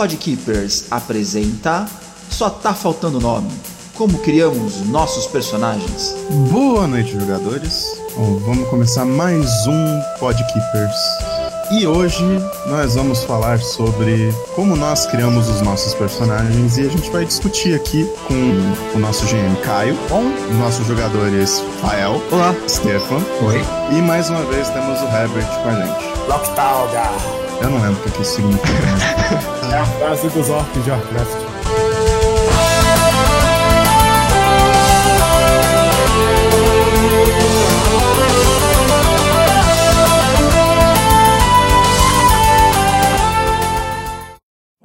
Podkeepers apresenta Só Tá Faltando Nome. Como criamos nossos personagens. Boa noite, jogadores. Bom, vamos começar mais um Podkeepers. E hoje nós vamos falar sobre como nós criamos os nossos personagens e a gente vai discutir aqui com o nosso GM Caio, com os nossos jogadores Rael, Olá. Stefan Oi. e mais uma vez temos o Herbert com a gente. Locktalga. Eu não lembro o que isso significa. né? É a frase dos orcs de Warcraft.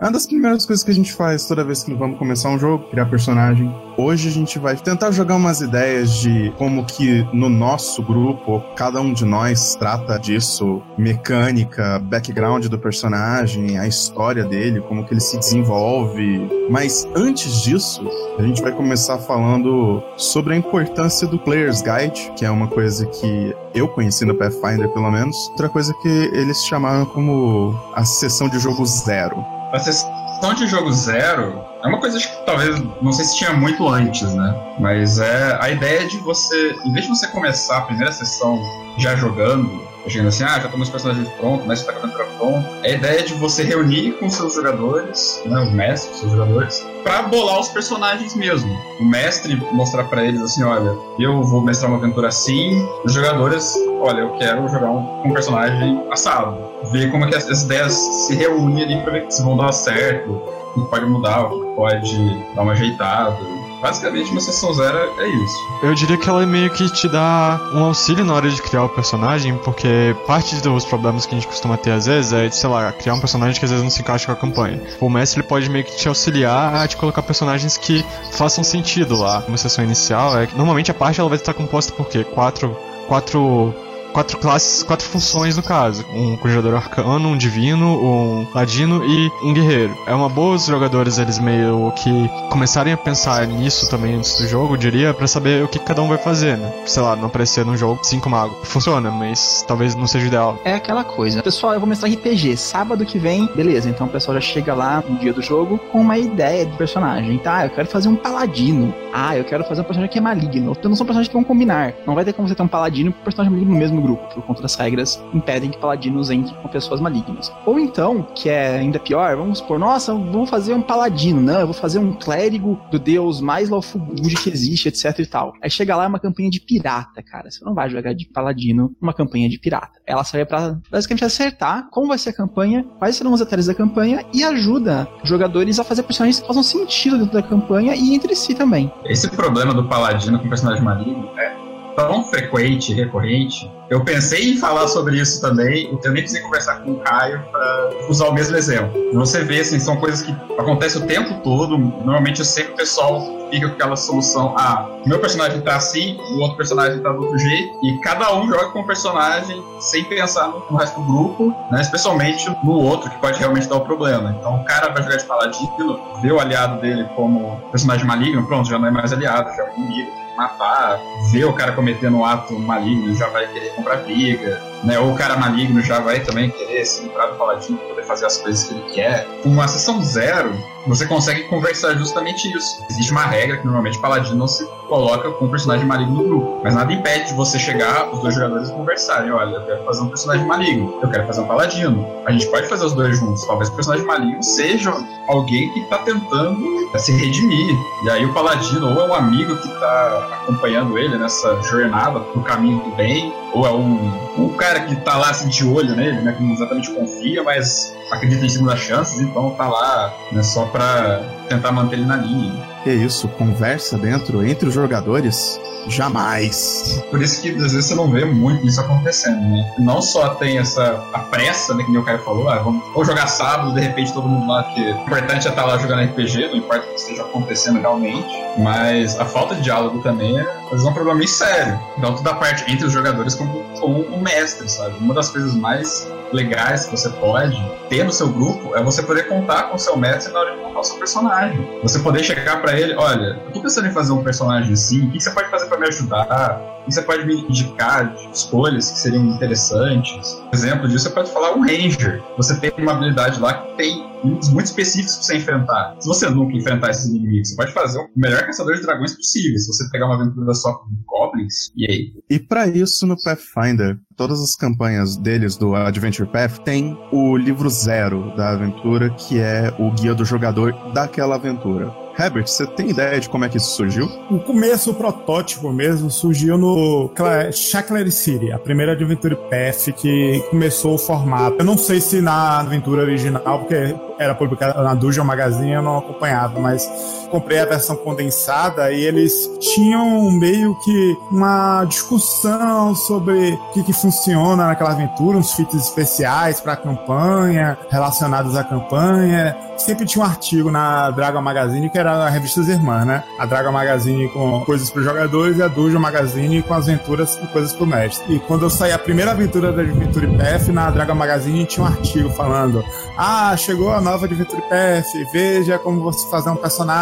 Uma das primeiras coisas que a gente faz toda vez que vamos começar um jogo, criar personagem. Hoje a gente vai tentar jogar umas ideias de como que no nosso grupo, cada um de nós trata disso, mecânica, background do personagem, a história dele, como que ele se desenvolve. Mas antes disso, a gente vai começar falando sobre a importância do Player's Guide, que é uma coisa que eu conheci no Pathfinder, pelo menos. Outra coisa que eles chamaram como a sessão de jogo zero. A sessão de jogo zero é uma coisa que talvez, não sei se tinha muito antes, né? Mas é a ideia de você, em vez de você começar a primeira sessão já jogando, chegando assim, ah, já tô meus personagens prontos, mas tá com a aventura pronta. É a ideia de você reunir com seus jogadores, né, os mestres, seus jogadores, pra bolar os personagens mesmo. O mestre mostrar pra eles assim, olha, eu vou mestrar uma aventura assim, os jogadores, olha, eu quero jogar um, um personagem assado. Ver como é que as, as ideias se reúnem ali pra ver se vão dar certo, o que pode mudar, o que pode dar uma ajeitada. Basicamente, uma sessão zero é isso. Eu diria que ela meio que te dá um auxílio na hora de criar o personagem, porque parte dos problemas que a gente costuma ter às vezes é, sei lá, criar um personagem que às vezes não se encaixa com a campanha. O mestre ele pode meio que te auxiliar a te colocar personagens que façam sentido lá. Uma sessão inicial é que normalmente a parte ela vai estar composta por quê? Quatro, quatro quatro classes, quatro funções no caso. Um conjurador arcano, um divino, um ladino e um guerreiro. É uma boa os jogadores eles meio que começarem a pensar nisso também antes do jogo, eu diria, pra saber o que cada um vai fazer, né? Sei lá, não aparecer num jogo cinco magos. Funciona, mas talvez não seja ideal. É aquela coisa. Pessoal, eu vou mestrar RPG. Sábado que vem, beleza. Então o pessoal já chega lá no dia do jogo com uma ideia de personagem. Tá, eu quero fazer um paladino. Ah, eu quero fazer um personagem que é maligno. Então não são personagens que vão combinar. Não vai ter como você ter um paladino com um personagem maligno no mesmo grupo, por conta das regras impedem que paladinos entrem com pessoas malignas. Ou então, que é ainda pior, vamos supor, nossa, vou fazer um paladino, não, eu vou fazer um clérigo do deus mais Laofugude que existe, etc e tal. Aí chega lá é uma campanha de pirata, cara. Você não vai jogar de paladino numa campanha de pirata. Ela serve pra basicamente acertar como vai ser a campanha, quais serão os detalhes da campanha e ajuda jogadores a fazer personagens que façam sentido dentro da campanha e entre si também. Esse problema do paladino com personagem maligno é tão frequente e recorrente. Eu pensei em falar sobre isso também, eu nem precisei conversar com o Caio para usar o mesmo exemplo. Você vê, assim, são coisas que acontecem o tempo todo. Normalmente, sempre o pessoal fica com aquela solução: ah, meu personagem tá assim, o outro personagem tá do outro jeito, e cada um joga com um personagem sem pensar no, resto do grupo, né? especialmente no outro, que pode realmente dar o problema. Então, o cara vai jogar de paladino, vê o aliado dele como personagem maligno, pronto, já não é mais aliado, já é um inimigo matar, ver o cara cometendo um ato maligno, já vai querer comprar briga, né? Ou o cara maligno já vai também querer se livrar do paladino poder fazer as coisas que ele quer. Uma sessão zero, você consegue conversar justamente isso. Existe uma regra que normalmente o paladino se coloca com um personagem maligno no grupo, mas nada impede de você chegar, os dois jogadores conversarem. Olha, eu quero fazer um personagem maligno, eu quero fazer um paladino. A gente pode fazer os dois juntos. Talvez o personagem maligno seja alguém que está tentando se redimir. E aí o paladino ou é um amigo que está acompanhando ele nessa jornada pro caminho do bem, ou é um, um cara que tá lá assim, de olho nele, né, que não exatamente confia, mas acredita em segundas chances, então tá lá né, só pra tentar manter ele na linha. Que isso, conversa dentro entre os jogadores? Jamais. Por isso que às vezes você não vê muito isso acontecendo, né? Não só tem essa a pressa, né, que o cara falou, ah, vamos ou jogar sábado, de repente todo mundo lá que o importante é estar lá jogando RPG, não importa o que esteja acontecendo realmente, mas a falta de diálogo também é, às vezes, um problema meio sério. Tanto da parte entre os jogadores como com o mestre, sabe? Uma das coisas mais legais que você pode ter no seu grupo é você poder contar com o seu mestre na hora de montar o seu personagem. Você poder chegar para ele, olha, eu tô pensando em fazer um personagem assim, o que você pode fazer para me ajudar? O que você pode me indicar de escolhas que seriam interessantes? Exemplo disso, você pode falar um ranger. Você tem uma habilidade lá que tem inimigos muito específicos pra você enfrentar. Se você nunca enfrentar esses inimigos, você pode fazer o melhor caçador de dragões possível. Se você pegar uma aventura só com goblins, e aí? E para isso, no Pathfinder, todas as campanhas deles do Adventure Path tem o livro zero da aventura, que é o guia do jogador daquela aventura. Herbert, você tem ideia de como é que isso surgiu? O começo, o protótipo mesmo, surgiu no Shackler City, a primeira Adventure Path que começou o formato. Eu não sei se na aventura original, porque era publicada na Dungeon Magazine, eu não acompanhava, mas comprei a versão condensada e eles tinham meio que uma discussão sobre o que, que funciona naquela aventura, uns feats especiais para a campanha, relacionados à campanha. Sempre tinha um artigo na Dragon Magazine que era a revista irmãs, né? A Dragon Magazine com coisas para os jogadores e a Dungeon Magazine com aventuras e coisas para o mestre. E quando eu saí a primeira aventura da Adventure Path, na Dragon Magazine tinha um artigo falando: Ah, chegou a nova Adventure Path, veja como você fazer um personagem.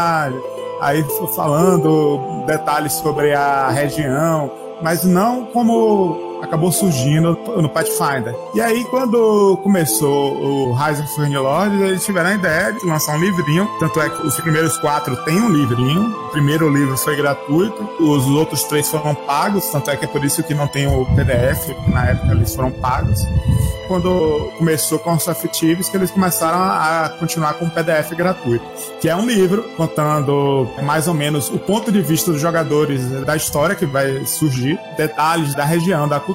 Aí falando detalhes sobre a região, mas não como acabou surgindo no Pathfinder. E aí, quando começou o Rise of the Lords, eles tiveram a ideia de lançar um livrinho. Tanto é que os primeiros quatro têm um livrinho. O primeiro livro foi gratuito, os outros três foram pagos. Tanto é que é por isso que não tem o PDF, na época eles foram pagos quando começou com os Thieves que eles começaram a continuar com o PDF gratuito, que é um livro contando mais ou menos o ponto de vista dos jogadores da história que vai surgir, detalhes da região, da cultura,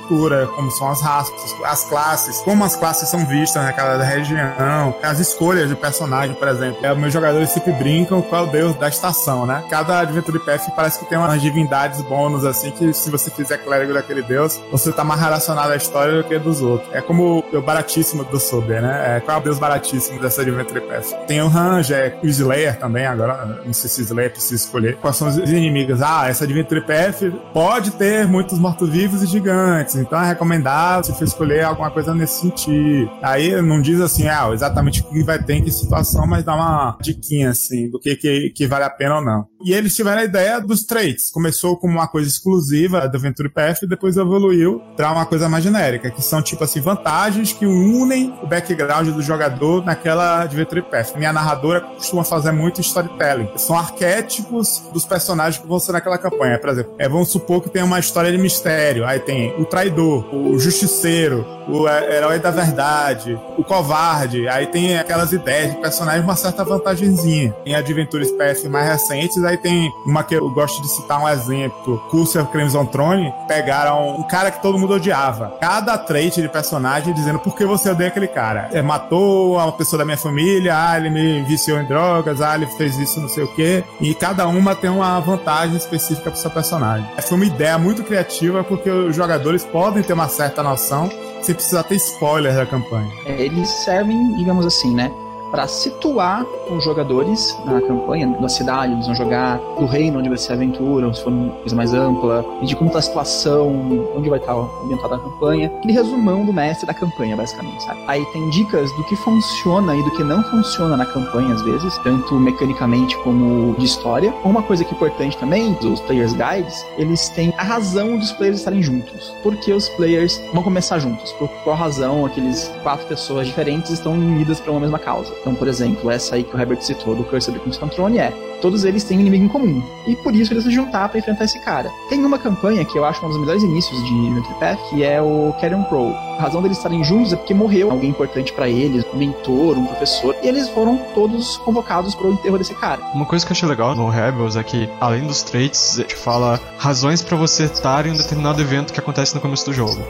como são as raças, as classes, como as classes são vistas naquela região, as escolhas de personagem, por exemplo. É, meus jogadores sempre brincam com o deus da estação, né? Cada Adventure Path parece que tem umas divindades bônus, assim, que se você fizer clérigo daquele deus, você tá mais relacionado à história do que dos outros. É como o baratíssimo do Sober, né? É, qual é o deus baratíssimo dessa Adventure Path? Tem o Range, é o Slayer também, agora não sei se Slayer precisa escolher. Quais são os inimigos? Ah, essa Adventure Path pode ter muitos mortos-vivos e gigantes, então é recomendável se for escolher alguma coisa nesse sentido. Aí não diz assim, ah, exatamente o que vai ter em que situação, mas dá uma diquinha, assim, do que, que, que vale a pena ou não. E eles tiveram a ideia dos traits. Começou como uma coisa exclusiva do Adventure Path e depois evoluiu para uma coisa mais genérica, que são tipo assim, vantagens que unem o background do jogador naquela Adventure Path. Minha narradora costuma fazer muito storytelling. São arquétipos dos personagens que vão ser naquela campanha. Por exemplo, é, vamos supor que tem uma história de mistério. Aí tem o traidor, o justiceiro, o herói da verdade, o covarde. Aí tem aquelas ideias de personagens, uma certa vantagenzinha. Em Adventures Path mais recentes, aí tem uma que eu gosto de citar um exemplo. Curser Crimson Throne pegaram um cara que todo mundo odiava. Cada trait de personagem dizendo por que você odeia aquele cara. É, matou uma pessoa da minha família, ah, ele me viciou em drogas, ah, ele fez isso não sei o quê. E cada uma tem uma vantagem específica pro seu personagem. Foi uma ideia muito criativa porque os jogadores podem ter uma certa noção sem precisar ter spoiler da campanha. É, eles servem, digamos assim, né? Para situar os jogadores na campanha, da cidade, eles vão jogar, do reino onde vai ser a aventura, se for uma coisa mais ampla, e de como tá a situação, onde vai estar ambientada a campanha. Aquele resumão do mestre da campanha, basicamente, sabe? Aí tem dicas do que funciona e do que não funciona na campanha, às vezes, tanto mecanicamente como de história. Uma coisa que é importante também, os Players Guides, eles têm a razão dos players estarem juntos. Porque os players vão começar juntos? Por qual razão aqueles quatro pessoas diferentes estão unidas para uma mesma causa? Então, por exemplo, essa aí que o Herbert citou do Curse of the Throne é todos eles têm um inimigo em comum. E por isso eles se juntar para enfrentar esse cara. Tem uma campanha que eu acho um dos melhores inícios de Adventure Path, que é o Carrion Crow. A razão deles estarem juntos é porque morreu alguém importante para eles, um mentor, um professor, e eles foram todos convocados para o enterro desse cara. Uma coisa que eu achei legal no Rebels é que, além dos traits, gente fala razões para você estar em um determinado evento que acontece no começo do jogo.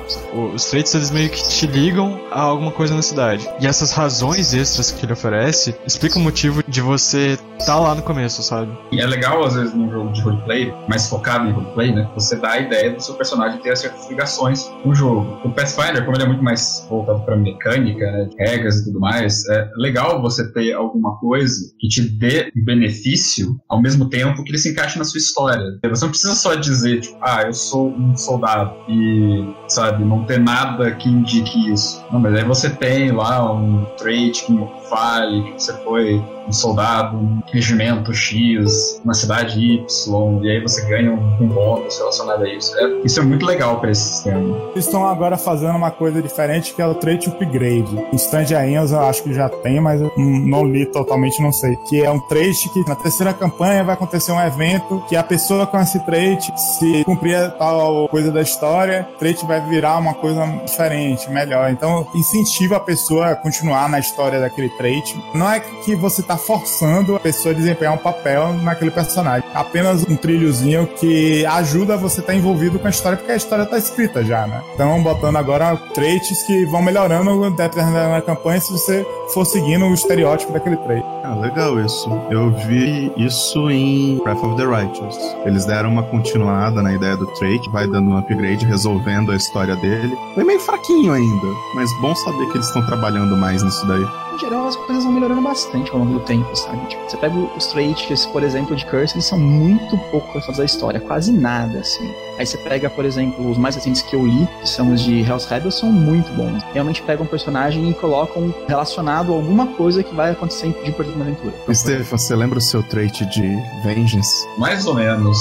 Os traits, eles meio que te ligam a alguma coisa na cidade. E essas razões extras que ele oferece explicam o motivo de você estar tá lá no começo, sabe? E é legal, às vezes, num jogo de roleplay, mais focado em roleplay, né? Você dá a ideia do seu personagem ter certas ligações com o jogo. O Pathfinder, como ele é muito mais voltado pra mecânica, né? Regras e tudo mais, é legal você ter alguma coisa que te dê benefício ao mesmo tempo que ele se encaixe na sua história. Você não precisa só dizer, tipo, ah, eu sou um soldado e, sabe, não ter nada que indique isso. Não, mas aí você tem lá um trait que fale que você foi um soldado, um regimento X, uma cidade Y, e aí você ganha um, um bônus relacionado a isso. É, isso é muito legal para esse sistema. Eles estão agora fazendo uma coisa diferente que é o trait upgrade. Em Stand Ainhas eu acho que já tem, mas eu não li totalmente, não sei. Que é um trait que na terceira campanha vai acontecer um evento que a pessoa com esse trait, se cumprir tal coisa da história, o trait vai virar uma coisa diferente, melhor. Então incentiva a pessoa a continuar na história daquele trait. Não é que você tá forçando a pessoa a desempenhar um papel naquele personagem. Apenas um trilhozinho que ajuda você a estar envolvido com a história, porque a história tá escrita já, né? Então, botando agora traits que vão melhorando dependendo da campanha se você for seguindo o estereótipo daquele trait. Ah, legal isso. Eu vi isso em Breath of the Righteous. Eles deram uma continuada na ideia do trait, vai dando um upgrade, resolvendo a história dele. Foi meio fraquinho ainda, mas bom saber que eles estão trabalhando mais nisso daí em geral, as coisas vão melhorando bastante ao longo do tempo, sabe? Tipo, você pega os traits, por exemplo, de Curse, eles são muito pouco relacionados à história, quase nada, assim. Aí você pega, por exemplo, os mais recentes que eu li, que são os de Hell's Rebels, são muito bons. Realmente pegam um personagem e colocam relacionado a alguma coisa que vai acontecer de importante na aventura. Steve, você lembra o seu trait de Vengeance? Mais ou menos.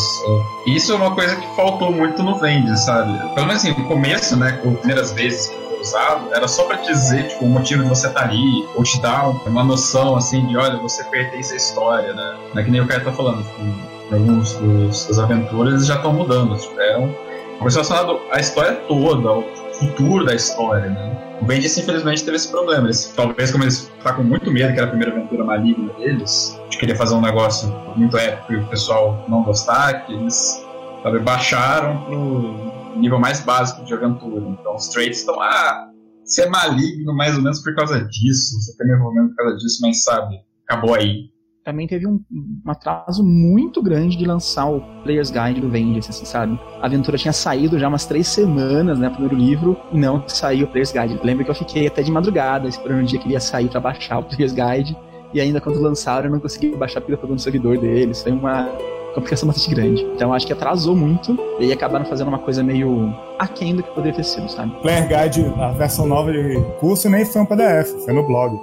Isso é uma coisa que faltou muito no Vengeance, sabe? Pelo menos assim, no começo, né, com as primeiras vezes usado era só para dizer tipo, o motivo de você estar tá ali, ou te dar uma noção assim de olha, você pertence à história, né? Não é que nem o cara tá falando, tipo, alguns dos, das aventuras já estão mudando, tipo, é um, uma relacionado à história toda, ao futuro da história, né? O Bendis, infelizmente, teve esse problema. Eles, talvez, como eles tá com muito medo, que era a primeira aventura maligna deles, de querer fazer um negócio muito épico e o pessoal não gostar, que eles sabe, baixaram pro nível mais básico de aventura. Então os traits estão, ah, você é maligno mais ou menos por causa disso, você tem envolvimento por causa disso, mas sabe, acabou aí. Também teve um, um, atraso muito grande de lançar o Player's Guide do Vengeance, assim, sabe? A aventura tinha saído já umas três semanas, né, primeiro livro, e não saiu o Player's Guide. Lembro que eu fiquei até de madrugada esperando o dia que ele ia sair para baixar o Player's Guide, e ainda quando lançaram eu não consegui baixar porque eu no servidor deles. Foi uma complicação bastante grande. Então acho que atrasou muito e aí acabaram fazendo uma coisa meio aquém do que poderia ter sido, sabe? Player Guide, a versão nova de curso, nem foi um PDF, foi no blog.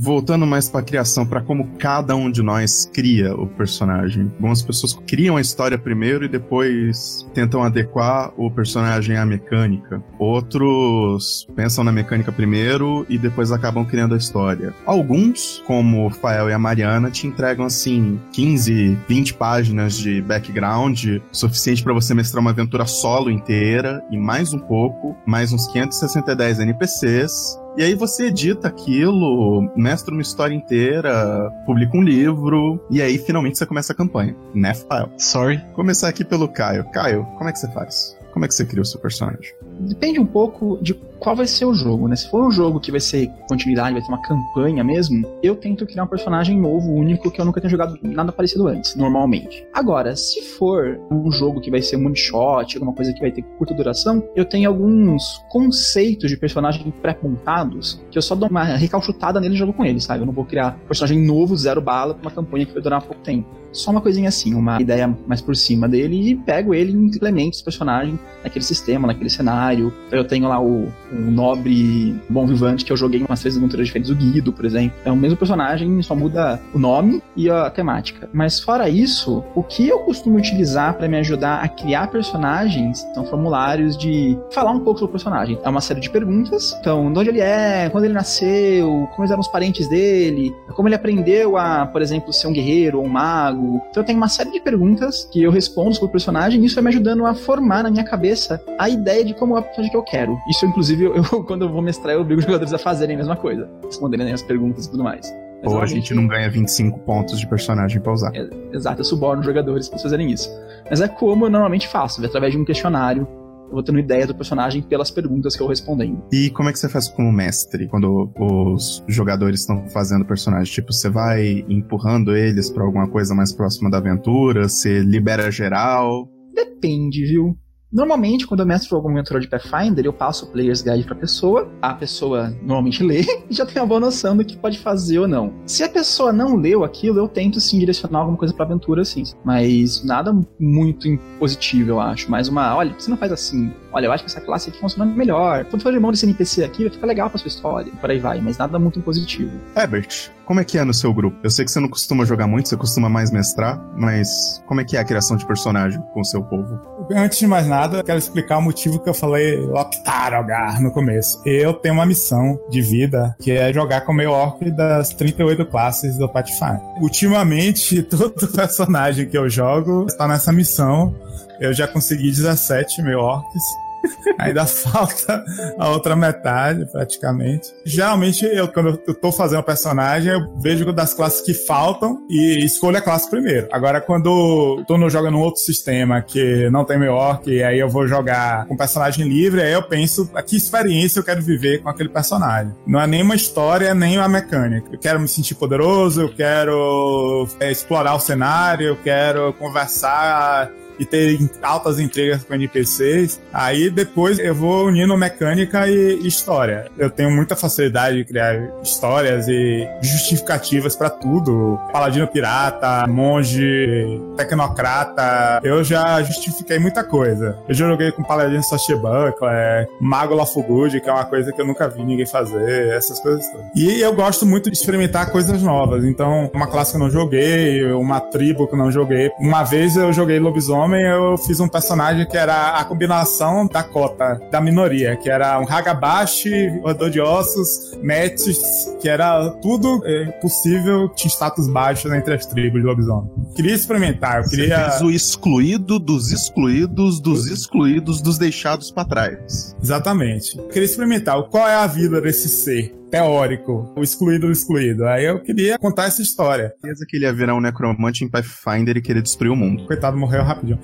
Voltando mais para a criação, para como cada um de nós cria o personagem. Algumas pessoas criam a história primeiro e depois tentam adequar o personagem à mecânica. Outros pensam na mecânica primeiro e depois acabam criando a história. Alguns, como o Fael e a Mariana, te entregam assim 15, 20 páginas de background, suficiente para você mestrar uma aventura solo inteira e mais um pouco, mais uns 560 NPCs e aí você edita aquilo, mestra uma história inteira, publica um livro, e aí finalmente você começa a campanha, né, File? Sorry. Começar aqui pelo Caio. Caio, como é que você faz? Como é que você cria o seu personagem? Depende um pouco de qual vai ser o jogo, né? Se for um jogo que vai ser continuidade, vai ter uma campanha mesmo, eu tento criar um personagem novo, único, que eu nunca tenha jogado nada parecido antes, normalmente. Agora, se for um jogo que vai ser um one shot, alguma coisa que vai ter curta duração, eu tenho alguns conceitos de personagem pré-montados que eu só dou uma recalchutada nele e jogo com ele, sabe? Eu não vou criar personagem novo, zero bala, pra uma campanha que vai durar pouco tempo só uma coisinha assim, uma ideia mais por cima dele e pego ele e implemento esse personagem naquele sistema, naquele cenário. Eu tenho lá o, o nobre bom vivante que eu joguei umas três aventuras diferentes, o Guido, por exemplo. É o mesmo personagem, só muda o nome e a temática. Mas fora isso, o que eu costumo utilizar para me ajudar a criar personagens são formulários de falar um pouco sobre o personagem. É uma série de perguntas. Então, de onde ele é, quando ele nasceu, como eram os parentes dele, como ele aprendeu a, por exemplo, ser um guerreiro ou um mago, então eu tenho uma série de perguntas que eu respondo sobre o personagem e isso vai me ajudando a formar na minha cabeça a ideia de como o personagem que eu quero. Isso, inclusive, eu, quando eu vou mestrar, eu obrigo os jogadores a fazerem a mesma coisa, responderem as perguntas e tudo mais. Mas Ou a gente não ganha 25 pontos de personagem pra usar. É, exato, eu suborno jogadores para fazerem isso. Mas é como eu normalmente faço, através de um questionário eu vou tendo ideia do personagem pelas perguntas que eu respondendo. E como é que você faz como mestre quando os jogadores estão fazendo personagem? Tipo, você vai empurrando eles para alguma coisa mais próxima da aventura? Você libera geral? Depende, viu? Normalmente, quando eu mestro algum aventura de Pathfinder, eu passo o Player's Guide pra pessoa, a pessoa normalmente lê e já tem uma boa noção do que pode fazer ou não. Se a pessoa não leu aquilo, eu tento sim direcionar alguma coisa pra aventura, sim. Mas nada muito positivo, eu acho. Mais uma, olha, você não faz assim. Olha, eu acho que essa classe aqui funciona melhor. Quando for irmão desse NPC aqui, vai ficar legal pra sua história. Por aí vai, mas nada muito positivo. Herbert, como é que é no seu grupo? Eu sei que você não costuma jogar muito, você costuma mais mestrar, mas como é que é a criação de personagem com o seu povo? Antes de mais nada, eu quero explicar o motivo que eu falei Octarogar no começo. Eu tenho uma missão de vida que é jogar com o meu orc das 38 classes do Pathfinder. Ultimamente, todo personagem que eu jogo está nessa missão. Eu já consegui 17 mil orcs. Ainda falta a outra metade, praticamente. Geralmente, eu, quando eu tô fazendo um personagem, eu vejo das classes que faltam e escolho a classe primeiro. Agora, quando tô no, jogando um outro sistema que não tem meu orc, e aí eu vou jogar com um personagem livre, aí eu penso a que experiência eu quero viver com aquele personagem. Não é nem uma história, nem uma mecânica. Eu quero me sentir poderoso, eu quero é, explorar o cenário, eu quero conversar e ter altas intrigas com NPCs. Aí depois eu vou unindo mecânica e história. Eu tenho muita facilidade de criar histórias e justificativas para tudo. Paladino pirata, monge, tecnocrata. Eu já justifiquei muita coisa. Eu já joguei com Paladino Swashbuckler, Mago Lafugud, que é uma coisa que eu nunca vi ninguém fazer, essas coisas todas. E eu gosto muito de experimentar coisas novas. Então, uma classe que eu não joguei, uma tribo que eu não joguei. Uma vez eu joguei lobisomem Homem, eu fiz um personagem que era a combinação da cota, da minoria, que era um Hagabashi, roedor de ossos, Metis, que era tudo é, possível, tinha status baixo entre as tribos de lobisomem. Queria experimentar, eu queria... Você fez o excluído dos excluídos dos excluídos dos deixados para trás. Exatamente. Eu queria experimentar qual é a vida desse ser teórico, o excluído do excluído. Aí eu queria contar essa história. Certeza que ele ia virar um necromante em Pathfinder e querer destruir o mundo. Coitado, morreu rapidinho.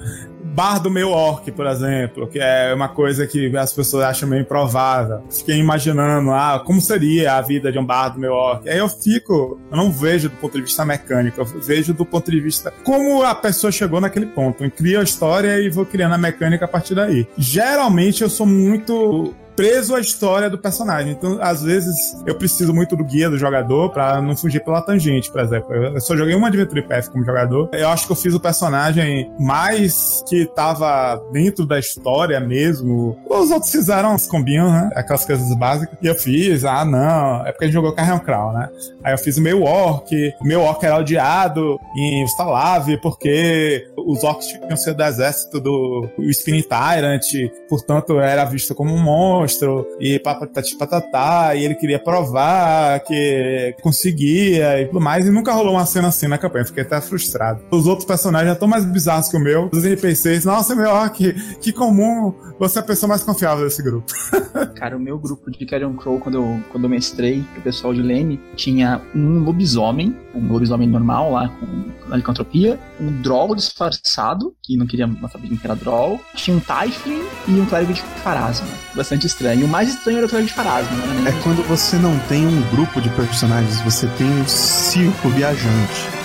Bar do meu orc, por exemplo, que é uma coisa que as pessoas acham meio improvável. Fiquei imaginando, ah, como seria a vida de um bar do meu orc. Aí eu fico, eu não vejo do ponto de vista mecânico, eu vejo do ponto de vista como a pessoa chegou naquele ponto. Eu crio a história e vou criando a mecânica a partir daí. Geralmente eu sou muito preso à história do personagem. Então, às vezes, eu preciso muito do guia do jogador para não fugir pela tangente, por exemplo. Eu só joguei uma Adventure Path como jogador. Eu acho que eu fiz o personagem mais que tava dentro da história mesmo. Os outros fizeram os combinhos, né? Aquelas coisas básicas. E eu fiz, ah, não, é porque a gente jogou Carrion Crown, né? Aí eu fiz o meu orc. O meu orc era odiado em Ustalav porque os orcs tinham sido do exército do Spin Tyrant, portanto era visto como um monstro monstro e papatati patatá, e ele queria provar que conseguia e tudo mais, e nunca rolou uma cena assim na campanha, fiquei até frustrado. Os outros personagens já estão mais bizarros que o meu, os NPCs, nossa, meu, que, que comum, você é a pessoa mais confiável desse grupo. Cara, o meu grupo de Carrion Crow, quando eu, quando eu mestrei o pessoal de Leme, tinha um lobisomem, um lobisomem normal lá com licantropia, um droll disfarçado, que não queria que era droll, tinha um Typhling e um clérigo de Farasma. Bastante estranho. O mais estranho era o clérigo de Farasma, né? É quando você não tem um grupo de personagens, você tem um circo viajante.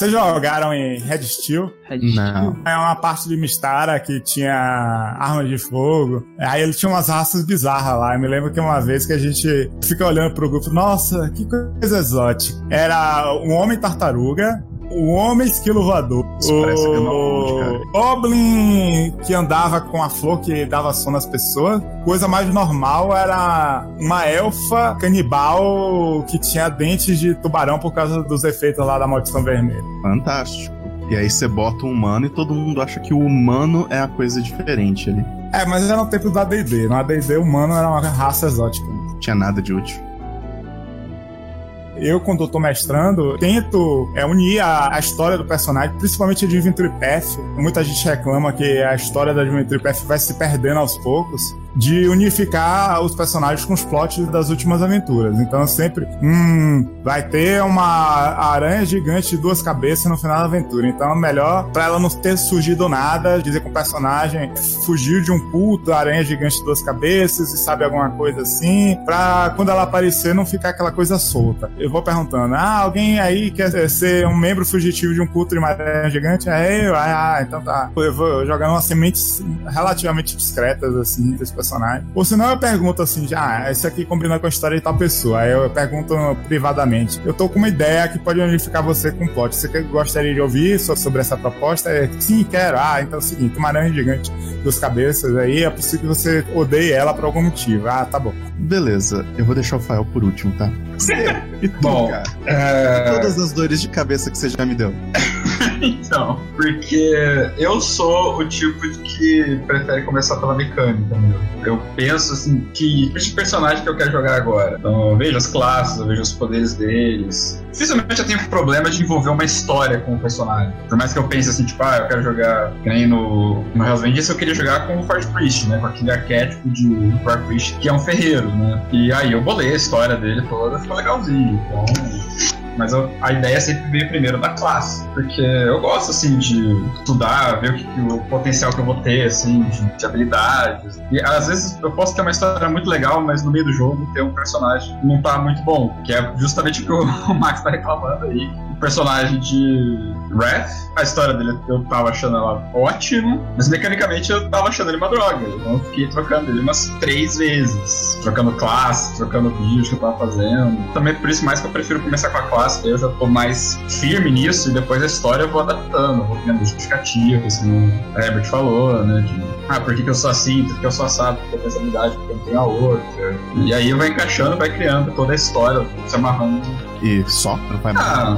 Vocês jogaram em Red Steel? Red Steel? Não. É uma parte de Mistara que tinha armas de fogo. Aí ele tinha umas raças bizarras lá. Eu me lembro que uma vez que a gente fica olhando pro grupo, nossa, que coisa exótica. Era um homem tartaruga, o Homem Esquilo Voador. Isso parece o Goblin que andava com a flor que dava sono às pessoas. Coisa mais normal era uma elfa canibal que tinha dentes de tubarão por causa dos efeitos lá da maldição vermelha. Fantástico. E aí você bota um humano e todo mundo acha que o humano é a coisa diferente ali. É, mas era no tempo do AD&D. No AD&D, o humano era uma raça exótica. Não tinha nada de útil. Eu, quando tô mestrando, tento é, unir a, a, história do personagem, principalmente de Adventure Path. Muita gente reclama que a história da Adventure Path vai se perdendo aos poucos. De unificar os personagens com os plots das últimas aventuras. Então sempre, hum, vai ter uma aranha gigante de duas cabeças no final da aventura. Então é melhor pra ela não ter surgido nada, dizer que o personagem fugiu de um culto, aranha gigante de duas cabeças e sabe alguma coisa assim, pra quando ela aparecer não ficar aquela coisa solta. Eu vou perguntando, ah, alguém aí quer ser um membro fugitivo de um culto de uma aranha gigante? Eu, ah, então tá. Eu vou jogando umas sementes relativamente discretas, assim, personagem. Ou senão eu pergunto assim, ah, esse aqui combina com a história de tal pessoa. Aí eu pergunto privadamente. Eu tô com uma ideia que pode unificar você com o plot. Você gostaria de ouvir sobre essa proposta? É, sim, quero. Ah, então é o seguinte, uma aranha gigante, duas cabeças aí, é possível que você odeie ela por algum motivo. Ah, tá bom. Beleza, eu vou deixar o Fael por último, tá? E tu, Bom, cara? é... Todas as dores de cabeça que você já me deu. Então, porque eu sou o tipo de que prefere começar pela mecânica, meu. Eu penso assim, que de personagem que eu quero jogar agora. Então, eu vejo as classes, eu vejo os poderes deles. Dificilmente eu tenho problema de envolver uma história com o personagem. Por mais que eu pense assim, tipo, ah, eu quero jogar, que nem no, no Hell's Vengeance, eu queria jogar com o Fort Priest, né? Com aquele arquétipo de Fort Priest, que é um ferreiro, né? E aí eu bolei a história dele toda, ficou legalzinho. Então, mas eu- a ideia sempre veio primeiro da classe, porque eu gosto assim de estudar, ver o, que, o potencial que eu vou ter assim de, de habilidades. E às vezes eu posso ter uma história muito legal, mas no meio do jogo ter um personagem que não tá muito bom, que é justamente o que o, Max tá reclamando aí. O personagem de Wrath, a história dele eu tava achando ela ótima, mas mecanicamente eu tava achando ele uma droga. Então eu fiquei trocando ele umas três vezes, trocando classe, trocando vídeos que eu tava fazendo. Também por isso mais que eu prefiro começar com a classe, eu já tô mais firme nisso e depois a história eu vou adaptando, vou criando justificativas, como o Herbert falou, né? De, ah, por que, que eu sou assim, por que eu sou assado, porque eu tenho essa habilidade, porque eu não tenho a outra. E aí vai encaixando, vai criando toda a história, se amarrando. E só? Não vai. Ah,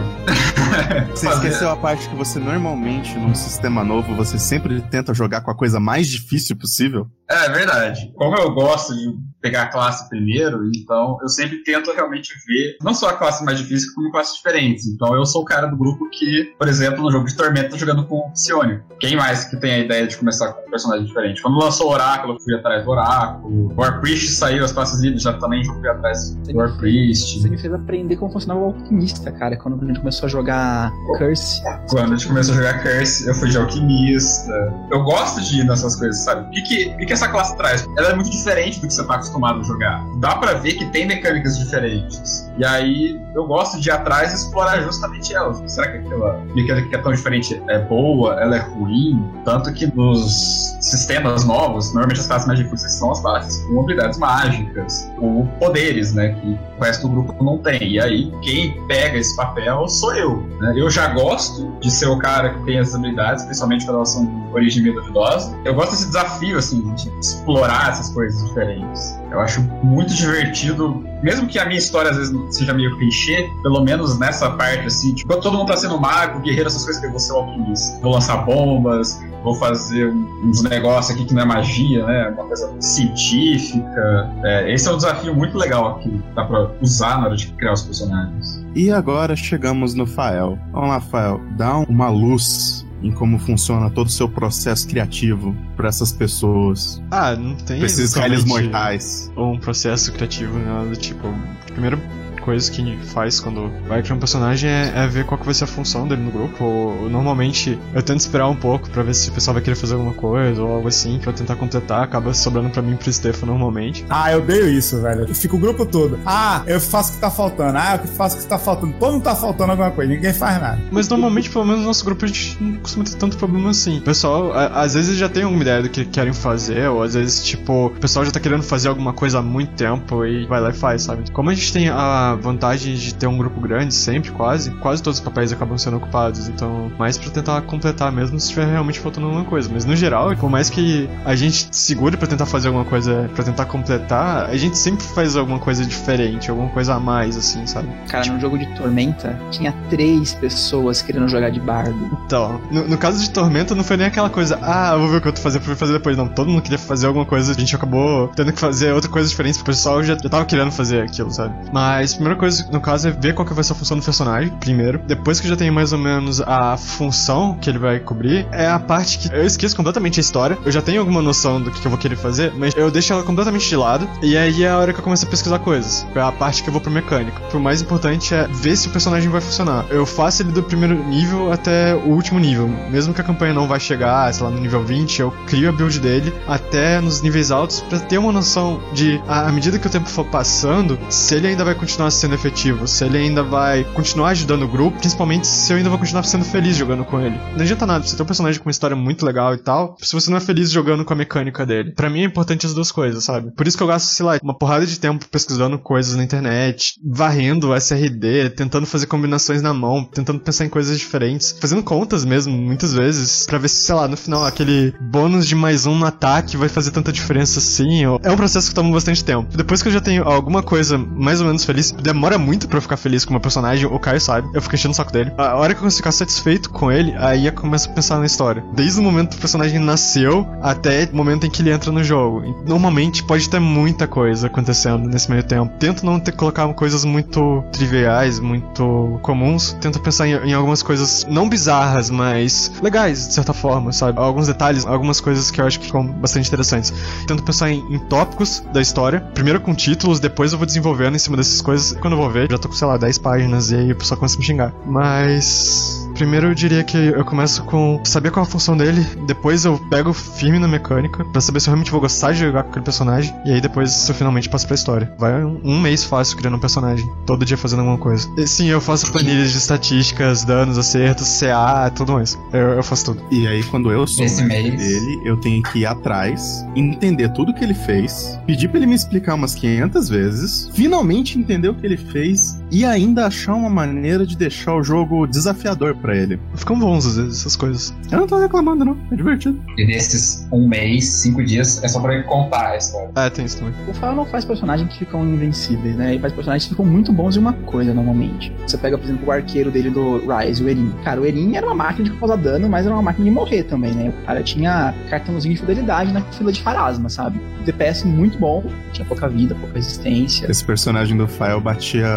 Você fazer- esqueceu a parte que você normalmente, num sistema novo, você sempre tenta jogar com a coisa mais difícil possível? É verdade. Como eu gosto de pegar a classe primeiro, então eu sempre tento realmente ver não só a classe mais difícil, como classes diferentes. Então eu sou o cara do grupo que, por exemplo, no jogo de Tormenta, tô jogando com o Psionic. Quem mais que tem a ideia de começar com um personagem diferente? Quando lançou o Oráculo, eu fui atrás do Oráculo. Warpriest saiu, as classes livres já também fui atrás do Warpriest. Isso me fez aprender como funcionava o alquimista, cara, quando a gente começou a jogar Curse. Quando a gente começou a jogar Curse, eu fui de alquimista. Eu gosto de ir nessas coisas, sabe? O que, que, o que, que essa classe traz? Ela é muito diferente do que você tá acostumado a jogar. Dá pra ver que tem mecânicas diferentes. E aí eu gosto de ir atrás e explorar justamente elas. Será que aquela mecânica que é tão diferente é boa? Ela é ruim? Tanto que nos sistemas novos, normalmente as classes mais difíceis são as classes com habilidades mágicas, ou poderes, né? Que o resto do grupo não tem. E aí, quem pega esse papel sou eu. né? Eu já gosto de ser o cara que tem essas habilidades, principalmente quando elas são de origem meio duvidosa. Eu gosto desse desafio, assim, de explorar essas coisas diferentes. Eu acho muito divertido, mesmo que a minha história às vezes seja meio clichê, pelo menos nessa parte, assim, tipo, todo mundo tá sendo mago, guerreiro, essas coisas que eu vou ser o alquimista. Vou lançar bombas, vou fazer uns negócios aqui que não é magia, né? Uma coisa científica. É, esse é um desafio muito legal aqui, que dá pra usar na hora de criar os personagens. E agora chegamos no Fael. Vamos lá, Fael, dá uma luz em como funciona todo o seu processo criativo para essas pessoas, Ah, não tem. réis exatamente mortais. Ou um processo criativo, nada do tipo. A primeira coisa que faz quando vai criar um personagem é, é ver qual que vai ser a função dele no grupo. Ou, normalmente eu tento esperar um pouco pra ver se o pessoal vai querer fazer alguma coisa ou algo assim, pra tentar completar. Acaba sobrando pra mim e pro Stefan normalmente. Ah, eu odeio isso, velho. Fica o grupo todo. Ah, eu faço o que tá faltando. Ah, eu faço o que tá faltando. Todo mundo tá faltando alguma coisa, ninguém faz nada. Mas normalmente, pelo menos no nosso grupo, a gente não costuma ter tanto problema assim. O pessoal, a- às vezes, já tem alguma ideia do que querem fazer, ou às vezes, tipo, o pessoal já tá querendo fazer alguma coisa há muito tempo e vai lá e faz, sabe? Como a gente tem a vantagem de ter um grupo grande sempre, quase, quase todos os papéis acabam sendo ocupados. Então, mais pra tentar completar mesmo se estiver realmente faltando alguma coisa. Mas no geral, por mais que a gente segure pra tentar fazer alguma coisa, pra tentar completar, a gente sempre faz alguma coisa diferente, alguma coisa a mais, assim, sabe? Cara, no jogo de Tormenta, tinha três pessoas querendo jogar de bardo. Então, no, no caso de Tormenta, não foi nem aquela coisa, ah, vou ver o que eu tô fazendo pra fazer depois. Não, todo mundo queria fazer alguma coisa, a gente acabou tendo que fazer outra coisa diferente, o pessoal já, já tava querendo fazer aquilo, sabe? Mas, primeira coisa, no caso, é ver qual que vai ser a função do personagem, primeiro. Depois que já tenho mais ou menos a função que ele vai cobrir, é a parte que eu esqueço completamente a história. Eu já tenho alguma noção do que eu vou querer fazer, mas eu deixo ela completamente de lado. E aí é a hora que eu começo a pesquisar coisas. É a parte que eu vou pro mecânico. O mais importante é ver se o personagem vai funcionar. Eu faço ele do primeiro nível até o último nível. Mesmo que a campanha não vai chegar, sei lá, no nível 20, eu crio a build dele até nos níveis altos para ter uma noção de, à medida que o tempo for passando, se ele ainda vai continuar sendo efetivo, se ele ainda vai continuar ajudando o grupo, principalmente se eu ainda vou continuar sendo feliz jogando com ele. Não adianta nada você ter um personagem com uma história muito legal e tal, se você não é feliz jogando com a mecânica dele. Para mim é importante as duas coisas, sabe? Por isso que eu gasto, sei lá, uma porrada de tempo pesquisando coisas na internet, varrendo SRD, tentando fazer combinações na mão, tentando pensar em coisas diferentes, fazendo contas mesmo, muitas vezes, para ver se, sei lá, no final aquele bônus de mais um no ataque vai fazer tanta diferença assim. É um processo que toma bastante tempo. Depois que eu já tenho alguma coisa mais ou menos feliz, demora muito para ficar feliz com meu personagem, o Caio sabe, eu fico enchendo o saco dele. A hora que eu consigo ficar satisfeito com ele, aí eu começo a pensar na história. Desde o momento que o personagem nasceu até o momento em que ele entra no jogo. Normalmente pode ter muita coisa acontecendo nesse meio tempo. Tento não ter colocar coisas muito triviais, muito comuns. Tento pensar em, em algumas coisas não bizarras, mas legais, de certa forma, sabe? Alguns detalhes, algumas coisas que eu acho que ficam bastante interessantes. Tento pensar em, em tópicos da história. Primeiro com títulos, depois eu vou desenvolvendo em cima dessas coisas. Quando eu vou ver, já tô com, sei lá, 10 páginas e aí o pessoal começa a me xingar. Mas. Primeiro eu diria que eu começo com saber qual é a função dele, depois eu pego firme na mecânica, para saber se eu realmente vou gostar de jogar com aquele personagem, e aí depois eu finalmente passo pra história. Vai um, um mês fácil criando um personagem, todo dia fazendo alguma coisa. E, sim, eu faço planilhas de estatísticas, danos, acertos, CA, tudo mais. Eu, eu faço tudo. E aí, quando eu sou Esse mês- dele, eu tenho que ir atrás, entender tudo que ele fez, pedir pra ele me explicar umas 500 vezes, finalmente entender o que ele fez e ainda achar uma maneira de deixar o jogo desafiador pra ele. Ficam bons às vezes essas coisas. Eu não tô reclamando, não. É divertido. E desses um mês, cinco dias, é só pra ele contar a história. É, tem isso também. O Fael não faz personagens que ficam invencíveis, né? Ele faz personagens que ficam muito bons em uma coisa, normalmente. Você pega, por exemplo, o arqueiro dele do Rise, o Erin. Cara, o Erin era uma máquina de causar dano, mas era uma máquina de morrer também, né? O cara tinha cartãozinho de fidelidade na fila de Farasma, sabe? DPS muito bom, tinha pouca vida, pouca resistência. Esse personagem do File batia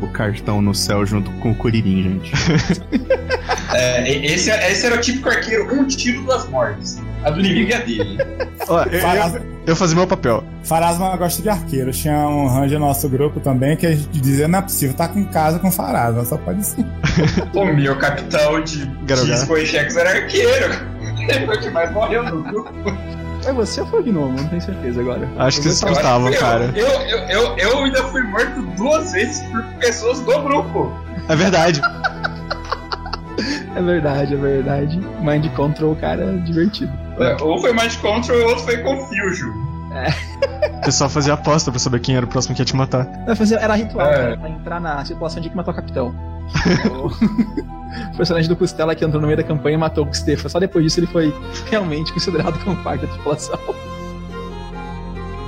o cartão no céu junto com o Kuririn, gente. É, e- esse, esse era o típico arqueiro, um tiro, duas mortes. A do inimigo é a dele. Ó, eu, eu, eu fazia meu papel. Farasma gosta de arqueiro. Tinha um ranger no nosso grupo também que a gente dizia: não é possível, tá com casa com Farasma, só pode ser. o meu capitão de. Disco e Chex era arqueiro. Ele foi o que mais morreu no grupo. Foi você ou foi o Gnomo? Não tenho certeza agora. Acho que vocês estavam, que eu- cara. Eu, eu, eu, eu ainda fui morto duas vezes por pessoas do grupo. É verdade. É verdade, é verdade. Mind Control, cara, é divertido. É, Um foi Mind Control e o outro foi Confusion. O pessoal fazia aposta pra saber quem era o próximo que ia te matar. Fazer, era ritual, É. cara, pra entrar na situação de que matou o capitão. o personagem do Costela que entrou no meio da campanha e matou o Stefan. Só depois disso ele foi realmente considerado como parte da tripulação.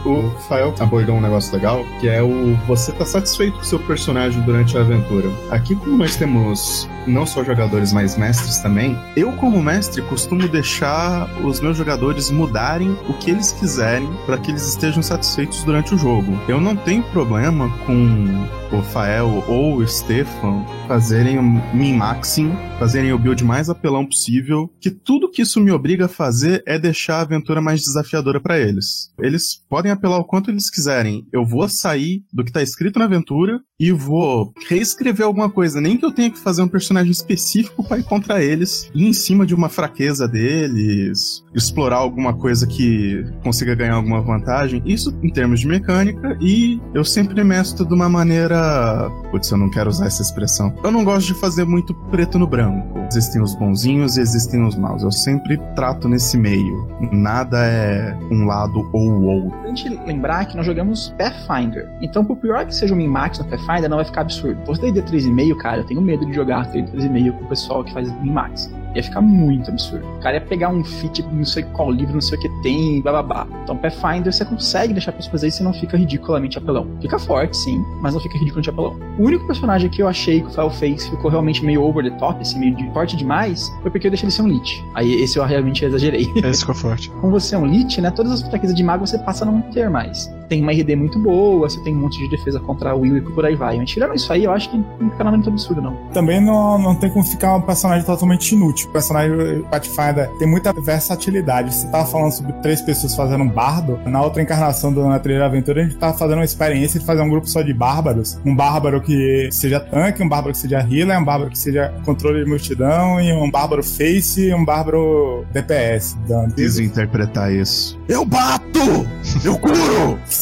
O Fael abordou um negócio legal, que é o você tá satisfeito com o seu personagem durante a aventura. Aqui, como nós temos não só jogadores, mas mestres também, eu, como mestre, costumo deixar os meus jogadores mudarem o que eles quiserem para que eles estejam satisfeitos durante o jogo. Eu não tenho problema com o Fael ou o Stefan fazerem o min-maxing, fazerem o build mais apelão possível, que tudo que isso me obriga a fazer é deixar a aventura mais desafiadora para eles. Eles podem apelar o quanto eles quiserem. Eu vou sair do que tá escrito na aventura e vou reescrever alguma coisa, nem que eu tenha que fazer um personagem específico para ir contra eles, ir em cima de uma fraqueza deles, explorar alguma coisa que consiga ganhar alguma vantagem. Isso em termos de mecânica e eu sempre mestro de uma maneira, putz, eu não quero usar essa expressão. Eu não gosto de fazer muito preto no branco. Existem os bonzinhos e existem os maus. Eu sempre trato nesse meio. Nada é um lado ou o outro. Gente lembrar que nós jogamos Pathfinder. Então, por pior que seja um min-max no Pathfinder, não vai ficar absurdo. Tem D3,5, cara, eu tenho medo de jogar D3,5 com o pessoal que faz min-max. Ia ficar muito absurdo. O cara ia pegar um fit, não sei qual livro, não sei o que tem, blá blá blá. Então, Pathfinder você consegue deixar pessoas fazer e não fica ridiculamente apelão. Fica forte, sim, mas não fica ridiculamente apelão. O único personagem que eu achei que o Fel fez ficou realmente meio over the top, assim, meio de forte demais, foi porque eu deixei ele ser um Lich. Aí esse eu realmente exagerei. Esse ficou forte. Como você é um Lich, né? Todas as fraquezas de mago você passa a não ter mais. Tem uma RD muito boa, você tem um monte de defesa contra o Will e por aí vai. Mas tirando isso aí, eu acho que não fica nada muito absurdo, não. Também não, não tem como ficar um personagem totalmente inútil. O personagem Pathfinder tem muita versatilidade. Você tava falando sobre três pessoas fazendo um bardo. Na outra encarnação do Na Trilha Aventura, a gente tava fazendo uma experiência de fazer um grupo só de bárbaros. Um bárbaro que seja tanque, um bárbaro que seja healer, um bárbaro que seja controle de multidão, e um bárbaro face e um bárbaro DPS. Dando. Preciso interpretar isso. Eu bato! Eu curo!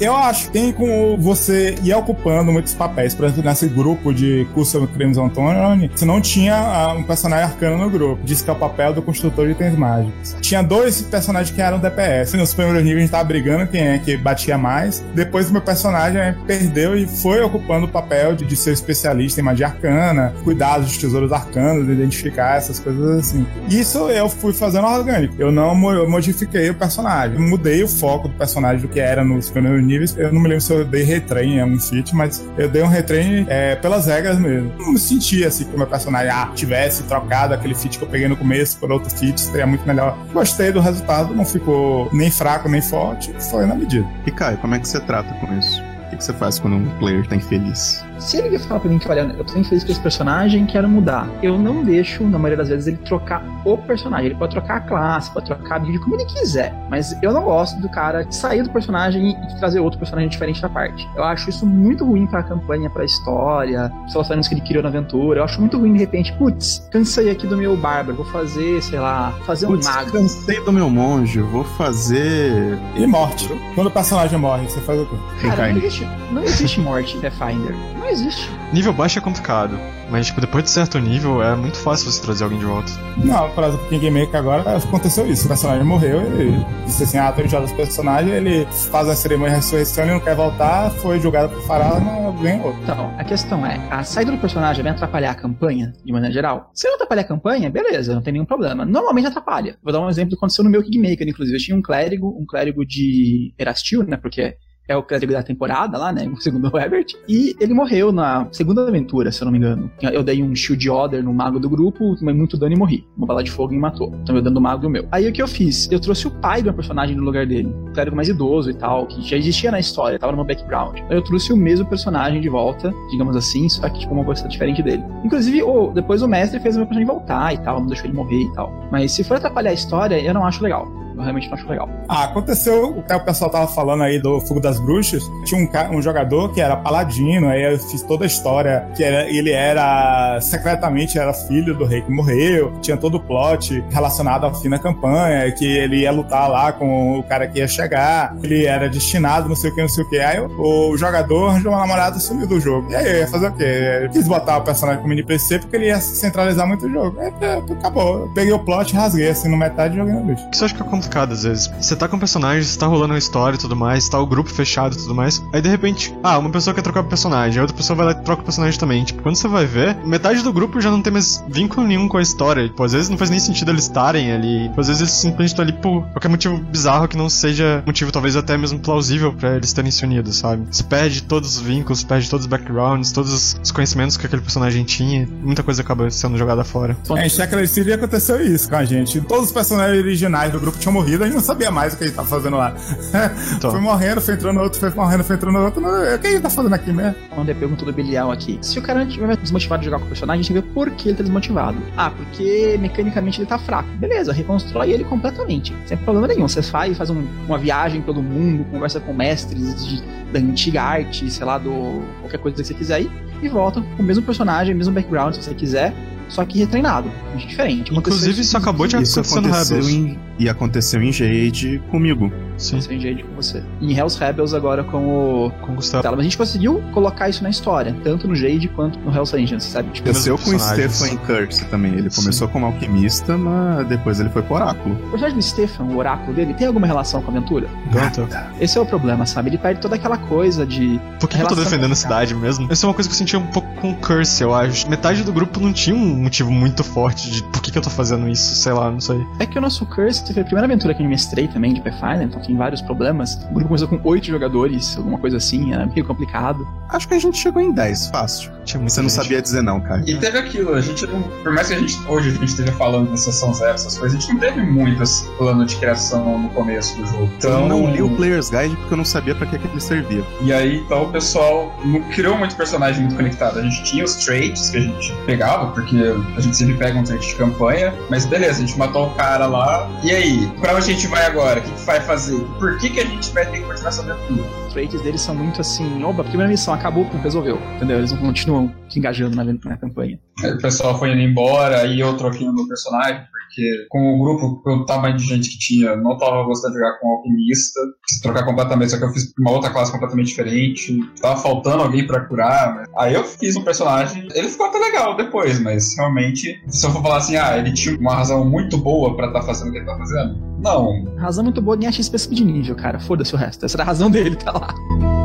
Eu acho que tem como você ir ocupando muitos papéis. Por exemplo, nesse grupo de Custom Crimson Throne, você não tinha ah, um personagem arcano no grupo. Diz que é o papel do construtor de itens mágicos. Tinha dois personagens que eram DPS. Nos primeiros níveis a gente tava brigando quem é que batia mais. Depois meu personagem perdeu e foi ocupando o papel de, ser especialista em magia arcana, cuidar dos tesouros arcanos, identificar essas coisas assim. Isso eu fui fazendo orgânico. Eu não mo- modifiquei o personagem. Eu mudei o foco do personagem do que era nos primeiros níveis. Eu não me lembro se eu dei retrain em um feat, mas eu dei um retrain é, pelas regras mesmo. Não me senti assim que o meu personagem ah, tivesse trocado aquele feat que eu peguei no começo por outro feat, seria muito melhor. Gostei do resultado, não ficou nem fraco nem forte, foi na medida. E Caio, como é que você trata com isso? O que você faz quando um player tá infeliz? Se ele vier falar pra mim que, olha, eu tô infeliz com esse personagem, quero mudar, eu não deixo, na maioria das vezes, ele trocar o personagem. Ele pode trocar a classe, pode trocar a build como ele quiser. Mas eu não gosto do cara sair do personagem e trazer outro personagem diferente da parte. Eu acho isso muito ruim pra campanha, pra história, os relacionamentos que ele criou na aventura. Eu acho muito ruim, de repente, putz, cansei aqui do meu bárbaro, vou fazer, sei lá, fazer um Putz, mago. cansei do meu monge, vou fazer. E morte. Quando o personagem morre, você faz o quê? Cara, não. Não existe morte em Pathfinder. Não existe. Nível baixo é complicado, mas tipo, depois de certo nível é muito fácil você trazer alguém de volta. Não, por exemplo, King Maker agora aconteceu isso. O personagem morreu, ele disse assim: ah, tô enjoado desse personagem, ele faz a cerimônia de ressurreição, ele não quer voltar, foi julgado por Fará, não ganhou. Então, a questão é, a saída do personagem vai atrapalhar a campanha, de maneira geral? Se não atrapalhar a campanha, beleza, não tem nenhum problema. Normalmente atrapalha. Vou dar um exemplo que aconteceu no meu Kingmaker, inclusive. Eu tinha um clérigo, um clérigo de Erastil, né, porque é o clérigo da temporada lá, né, segundo o Herbert, e ele morreu na segunda aventura, se eu não me engano. Eu dei um shield order no mago do grupo, tomei muito dano e morri. Uma bala de fogo me matou. Então eu dando o mago e o meu. Aí o que eu fiz? Eu trouxe o pai do meu personagem no lugar dele. Um clérigo mais idoso e tal, que já existia na história, tava no meu background. Aí eu trouxe o mesmo personagem de volta, digamos assim, só que tipo uma coisa diferente dele. Inclusive, o, depois o mestre fez o meu personagem voltar e tal, não deixou ele morrer e tal. Mas se for atrapalhar a história, eu não acho legal. Eu realmente não acho legal. Ah, aconteceu o que o pessoal tava falando aí do Fogo das Bruxas. Tinha um, um jogador que era paladino, aí eu fiz toda a história que era, ele era secretamente era filho do rei que morreu, tinha todo o plot relacionado ao fim da campanha, que ele ia lutar lá com o cara que ia chegar, ele era destinado, não sei o que, não sei o que. Aí o, o jogador arranjou uma namorada sumiu do jogo. E aí eu ia fazer o quê? Eu quis botar o personagem como NPC porque ele ia centralizar muito o jogo. Aí, acabou. Eu peguei o plot, rasguei assim no metade e joguei no bicho. Isso eu acho que é complicado às vezes. Você tá com um personagem, você tá rolando uma história e tudo mais, tá o grupo fechado e tudo mais. Aí de repente, ah, uma pessoa quer trocar o personagem, a outra pessoa vai lá e troca o personagem também. Tipo, quando você vai ver, metade do grupo já não tem mais vínculo nenhum com a história. Tipo, às vezes não faz nem sentido eles estarem ali. Tipo, às vezes eles simplesmente estão ali por qualquer motivo bizarro que não seja motivo, talvez até mesmo plausível pra eles terem se unido, sabe? Você perde todos os vínculos, perde todos os backgrounds, todos os conhecimentos que aquele personagem tinha. Muita coisa acaba sendo jogada fora. É, em City aconteceu isso com a gente. Todos os personagens originais do grupo tinham morrido, a gente não sabia mais o que a gente tava fazendo lá. Então. foi morrendo, foi entrando outro, foi morrendo, foi entrando outro. O que a gente tá fazendo aqui mesmo? Quando é pergunta do Belial aqui. Se o cara estiver desmotivado de jogar com o personagem, a gente vê por que ele tá desmotivado. Ah, porque mecanicamente ele tá fraco. Beleza, reconstrói ele completamente. Sem problema nenhum. Você faz, faz um- uma viagem pelo mundo, conversa com mestres de- da antiga arte, sei lá, do qualquer coisa que você quiser ir, e volta com o mesmo personagem, mesmo background, se você quiser, só que retreinado. Diferente. Aconteceu Inclusive, isso acabou de Isso acontecer no aconteceu Rebels. em, e aconteceu em Jade comigo. Sim, Sem jeito com você. Em Hell's Rebels agora com o com o Gustavo. Mas a gente conseguiu colocar isso na história, tanto no Jade quanto no Hell's Angels, sabe? Tipo, Aconteceu com o. Stefan em Curse também. Ele Sim. começou como alquimista, mas depois ele foi pro oráculo. o personagem do Stefan, o oráculo dele, tem alguma relação com a aventura? Ganta. Esse é o problema, sabe? Ele perde toda aquela coisa de. Por que, que eu tô defendendo a cidade mesmo? Essa é uma coisa que eu senti um pouco com o Curse, eu acho. Metade do grupo não tinha um motivo muito forte de por que, que eu tô fazendo isso, sei lá, não sei. É que o nosso Curse foi a primeira aventura que eu mestrei também de Pathfinder, então tem vários problemas. O grupo começou com oito jogadores, alguma coisa assim, era meio complicado. Acho que a gente chegou em 10, fácil. Tinha Você não gente. sabia dizer não, cara. E teve aquilo, a gente não. Por mais que a gente hoje a gente esteja falando da sessão zero, essas coisas, a gente não teve muito esse plano de criação no começo do jogo. Então, Eu não li o Player's Guide porque eu não sabia pra que, que ele servia. E aí, então, o pessoal não criou muito personagem muito conectado. A gente tinha os traits que a gente pegava, porque a gente sempre pega um trait de campanha, mas beleza, a gente matou o cara lá. E aí, pra onde a gente vai agora? O que, que vai fazer? Por que, que a gente vai ter que continuar essa aventura? Os traits deles são muito assim, opa, primeira missão acabou, resolveu. Entendeu? Eles não continuam se engajando na, na campanha. Aí O pessoal foi indo embora, aí eu troquei o meu personagem, porque com o grupo, pelo tamanho de gente que tinha, não tava gostando de jogar com alquimista, quis trocar completamente, só que eu fiz uma outra classe completamente diferente, tava faltando alguém pra curar, mas... aí eu fiz um personagem, ele ficou até legal depois, mas realmente, se eu for falar assim, ah, ele tinha uma razão muito boa pra estar fazendo o que ele tá fazendo, não, Razão muito boa, nem achei XP de nível, cara. Foda-se o resto. Essa era a razão dele, tá lá.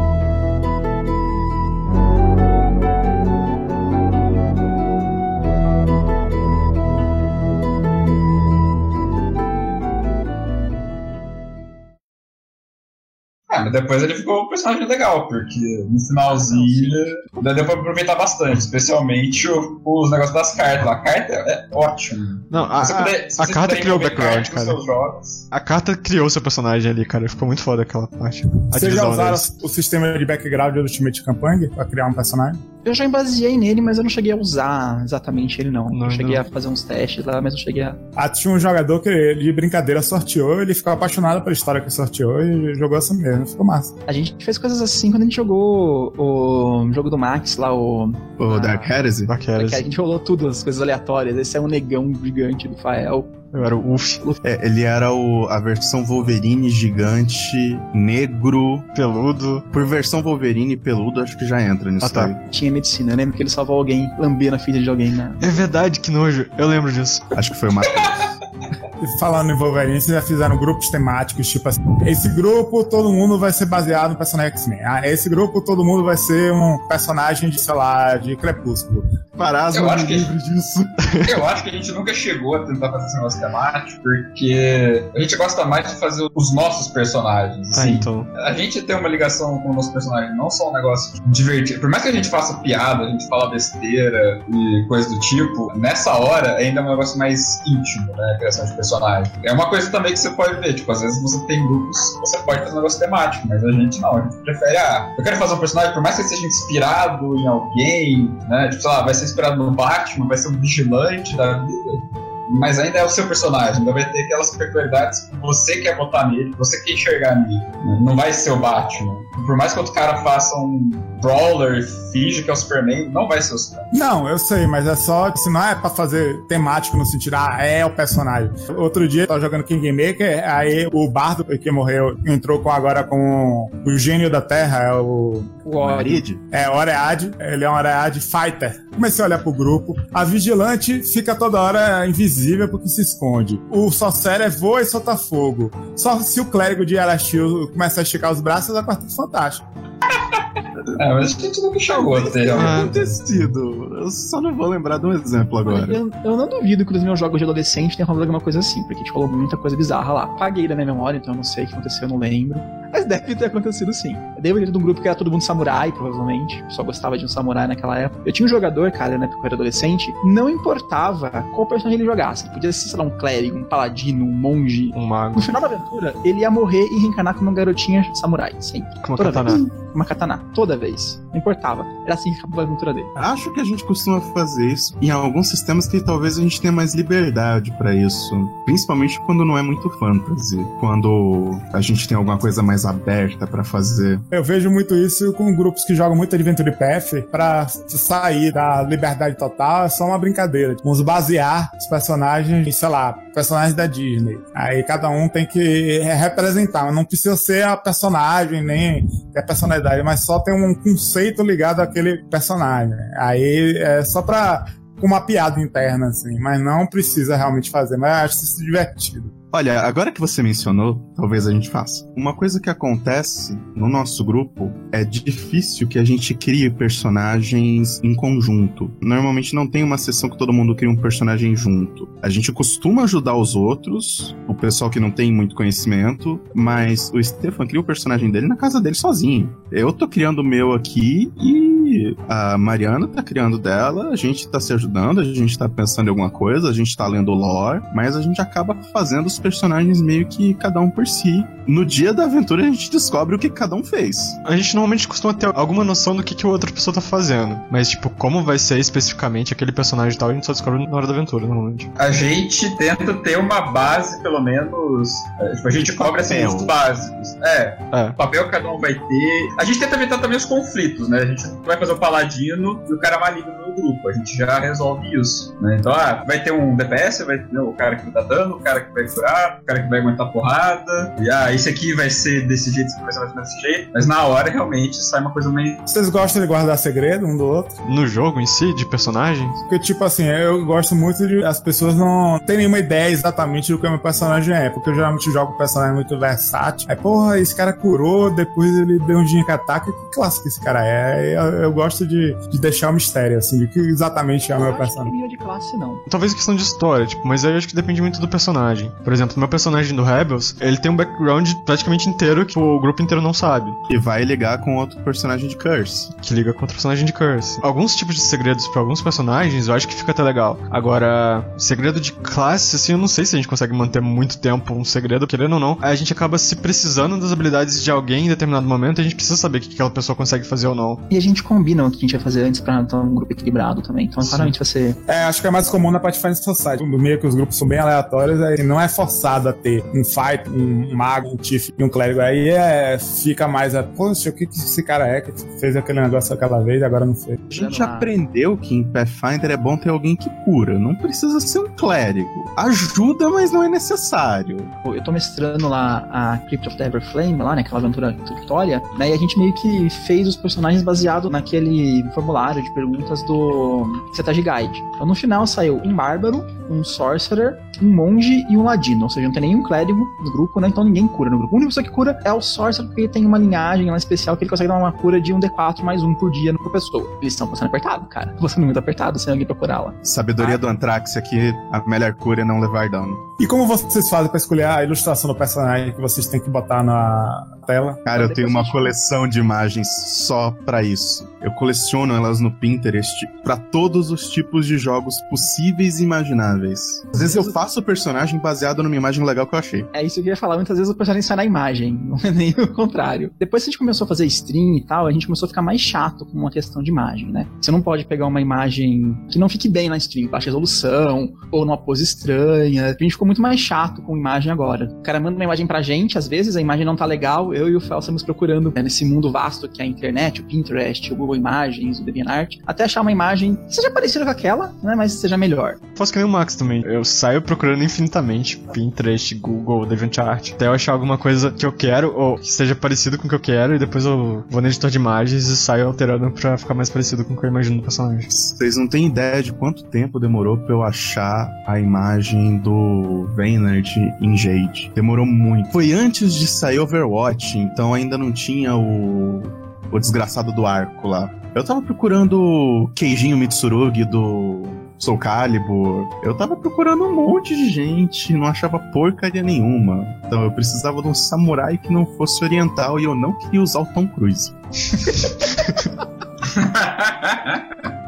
Mas depois ele ficou um personagem legal, porque no finalzinho daí deu pra aproveitar bastante, especialmente o- os negócios das cartas. A carta é ótima. Não, a, a- puder- a vocês carta criou o background, cara. A carta criou seu personagem ali, cara. Ficou muito foda aquela parte. A Vocês já usaram deles. o sistema de background do Ultimate Campaign pra criar um personagem? Eu já embaseei nele, mas eu não cheguei a usar exatamente ele, não. Não, eu cheguei não. a fazer uns testes lá, mas não cheguei a. Ah, tinha um jogador que ele, de brincadeira sorteou, ele ficou apaixonado pela história que sorteou e jogou assim mesmo. Ficou massa. A gente fez coisas assim quando a gente jogou o jogo do Max lá, o. O Ah. Dark Heresy? Daquelas. Que a gente rolou tudo, as coisas aleatórias. Esse é um negão gigante do Fael. Eu era o Uf, É, ele era o, a versão Wolverine gigante, negro. peludo. Por versão Wolverine peludo, acho que já entra nisso Ah, tá. aí. Tinha medicina. Eu lembro que ele salvou alguém lambendo a filha de alguém, né? É verdade, que nojo. Eu lembro disso. Acho que foi o Matheus. E falando em Wolverine, vocês já fizeram grupos temáticos, tipo assim, esse grupo todo mundo vai ser baseado no personagem X-Men. Ah, esse grupo todo mundo vai ser um personagem de, sei lá, de Crepúsculo. Parasma Eu acho que- livre disso. Eu acho que a gente nunca chegou a tentar fazer esse negócio temático, porque a gente gosta mais de fazer os nossos personagens. Ah, assim. então. A gente tem uma ligação com o nosso personagem, não só um negócio divertido. Por mais que a gente faça piada, a gente fala besteira e coisa do tipo, nessa hora ainda é um negócio mais íntimo, né? Criação de personagem. É uma coisa também que você pode ver, tipo, às vezes você tem grupos, você pode fazer um negócio temático, mas a gente não. A gente prefere, ah, eu quero fazer um personagem, por mais que seja inspirado em alguém, né? Tipo, sei lá, vai ser inspirado no Batman, vai ser um vigilante da vida. Mas ainda é o seu personagem, ainda vai ter aquelas peculiaridades que você quer botar nele, você quer enxergar nele. né? Não vai ser o Batman. Por mais que outro cara faça um brawler e finge que é o Superman, não vai ser o Superman. Não, eu sei, mas é só. Se não é pra fazer temático no sentido, ah, é o personagem. Outro dia eu tava jogando Kingmaker, aí o Bardo que morreu entrou com agora com o gênio da Terra, é o. O Ori. Marid? É, Oread, ele é um Oread Fighter. Comecei a olhar pro grupo. A Vigilante fica toda hora invisível porque se esconde. O Sorcerer voa e solta fogo. Só se o clérigo de Arashil começar a esticar os braços, é quarteto fantástico. É, mas a gente nunca chegou a ter. Ah. sido. Eu só não vou lembrar de um exemplo agora. Eu, eu não duvido que nos meus jogos de adolescente tenha rolado alguma coisa assim, porque a gente falou muita coisa bizarra lá. Paguei da minha memória, então eu não sei o que aconteceu, eu não lembro. Mas deve ter acontecido sim. Eu devo ter de um grupo que era todo mundo samurai, provavelmente. Só gostava de um samurai naquela época. Eu tinha um jogador, cara, na época que eu era adolescente, não importava qual personagem ele jogasse. Podia ser, sei lá, um clérigo, um paladino, um monge. Um mago. No final da aventura, ele ia morrer e reencarnar como uma garotinha samurai, sempre. Com uma Toda katana. vez. Uma katana. Toda vez. Não importava. Era assim que acabava a aventura dele. Acho que a gente costuma fazer isso em alguns sistemas que talvez a gente tenha mais liberdade pra isso. Principalmente quando não é muito fantasy. Quando a gente tem alguma coisa mais aberta pra fazer. Eu vejo muito isso com grupos que jogam muito Adventure Path pra sair da liberdade total, é só uma brincadeira. Vamos basear os personagens, em, sei lá, personagens da Disney. Aí cada um tem que representar, não precisa ser a personagem, nem a personalidade, mas só tem um conceito ligado àquele personagem. Aí é só pra com uma piada interna, assim, mas não precisa realmente fazer, mas acho isso divertido. Olha, agora que você mencionou, talvez a gente faça. Uma coisa que acontece no nosso grupo é difícil que a gente crie personagens em conjunto. Normalmente não tem uma sessão que todo mundo cria um personagem junto. A gente costuma ajudar os outros, o pessoal que não tem muito conhecimento, mas o Stefan cria o personagem dele na casa dele sozinho. Eu tô criando o meu aqui e que a Mariana tá criando dela, a gente tá se ajudando, a gente tá pensando em alguma coisa, a gente tá lendo lore, mas a gente acaba fazendo os personagens meio que cada um por si. No dia da aventura a gente descobre o que cada um fez. A gente normalmente costuma ter alguma noção do que, que a outra pessoa tá fazendo. Mas, tipo, como vai ser especificamente aquele personagem e tal, a gente só descobre na hora da aventura, normalmente. A gente tenta ter uma base, pelo menos. é, Tipo, a gente cobra assim, os básicos. É, É. o papel que cada um vai ter. A gente tenta evitar também os conflitos, né? A gente não vai fazer o paladino e o cara maligno no grupo. A gente já resolve isso. Né? Então, ah, vai ter um DPS, vai ter o cara que dá dano, o cara que vai curar, o cara que vai aguentar porrada. E ah, esse aqui vai ser desse jeito, esse aqui vai ser mais ou menos desse jeito. Mas na hora realmente sai uma coisa meio. Vocês gostam de guardar segredo um do outro? No jogo em si, de personagem, Porque, tipo assim, eu gosto muito de as pessoas não terem nenhuma ideia exatamente do que o meu personagem é. Porque eu geralmente jogo um personagem muito versátil. Aí, porra, esse cara curou, depois ele deu um dinheiro que ataca. Que classe que esse cara é? Eu, eu gosto de, de deixar o mistério, assim, de que exatamente é o Eu meu personagem. nível de classe, não. Talvez questão de história, tipo, mas aí eu acho que depende muito do personagem. Por exemplo, meu personagem do Rebels, ele tem um background praticamente inteiro que o grupo inteiro não sabe, E vai ligar com outro personagem de Curse. que liga com o personagem de Curse. Alguns tipos de segredos pra alguns personagens eu acho que fica até legal. Agora, segredo de classe, assim, eu não sei se a gente consegue manter muito tempo um segredo, querendo ou não. A gente acaba se precisando das habilidades de alguém em determinado momento e a gente precisa saber o que aquela pessoa consegue fazer ou não. E a gente combina o que a gente vai fazer antes pra ter um grupo equilibrado também. Então, claramente vai ser. É, acho que é mais comum na Pathfinder Society. Do meio que os grupos são bem aleatórios, aí não é forçado a ter um fight, um mago, um tiff e um clérigo. Aí é, fica mais a, poxa, o que, que esse cara é que fez aquele negócio aquela vez e agora não fez? A gente aprendeu que em Pathfinder é bom ter alguém que cura. Não precisa ser um clérigo. Ajuda, mas não é necessário. Pô, Eu tô mestrando lá a Crypt of the Everflame, lá, né? Aquela aventura introdutória, né? E a gente meio que fez os personagens baseado naquele formulário de perguntas do Setagem Guide. Então no final saiu um bárbaro, um sorcerer, um monge e um ladino. Ou seja, não tem nenhum clérigo no grupo, né? Então ninguém cura no grupo. A única pessoa que cura é o sorcerer, porque ele tem uma linhagem lá especial que ele consegue dar uma cura de um D4 mais um por dia por pessoa. Eles estão passando apertado, cara. Passando muito apertado sem alguém pra curar lá. Sabedoria do Antrax aqui, a melhor cura é não levar dano. E como vocês fazem pra escolher a ilustração do personagem que vocês têm que botar na tela? Cara, eu tenho uma coleção de imagens só pra isso. Eu coleciono elas no Pinterest pra todos os tipos de jogos possíveis e imagináveis. Às vezes eu faço o personagem baseado numa imagem legal que eu achei. É isso que eu ia falar. Muitas vezes o personagem sai na imagem, não é nem o contrário. Depois que a gente começou a fazer stream e tal, a gente começou a ficar mais chato com uma questão de imagem, né? Você não pode pegar uma imagem que não fique bem na stream, baixa resolução, ou numa pose estranha. A gente ficou muito mais chato com imagem agora. O cara manda uma imagem pra gente, às vezes a imagem não tá legal, eu e o Fel estamos procurando né, nesse mundo vasto que é a internet, o Pinterest, o Google Imagens, o DeviantArt, até achar uma imagem que seja parecida com aquela, né? Mas seja melhor. Faço que nem o Max também. Eu saio procurando infinitamente Pinterest, Google, DeviantArt, até eu achar alguma coisa que eu quero ou que seja parecido com o que eu quero e depois eu vou no editor de imagens e saio alterando pra ficar mais parecido com o que eu imagino do personagem. Vocês não têm ideia de quanto tempo demorou pra eu achar a imagem do Vaynard em Jade. Demorou muito. Foi antes de sair Overwatch, então ainda não tinha o. o desgraçado do arco lá. Eu tava procurando o Keijinho Mitsurugi do Soul Calibur. Eu tava procurando um monte de gente, não achava porcaria nenhuma. Então eu precisava de um samurai que não fosse oriental e eu não queria usar o Tom Cruise.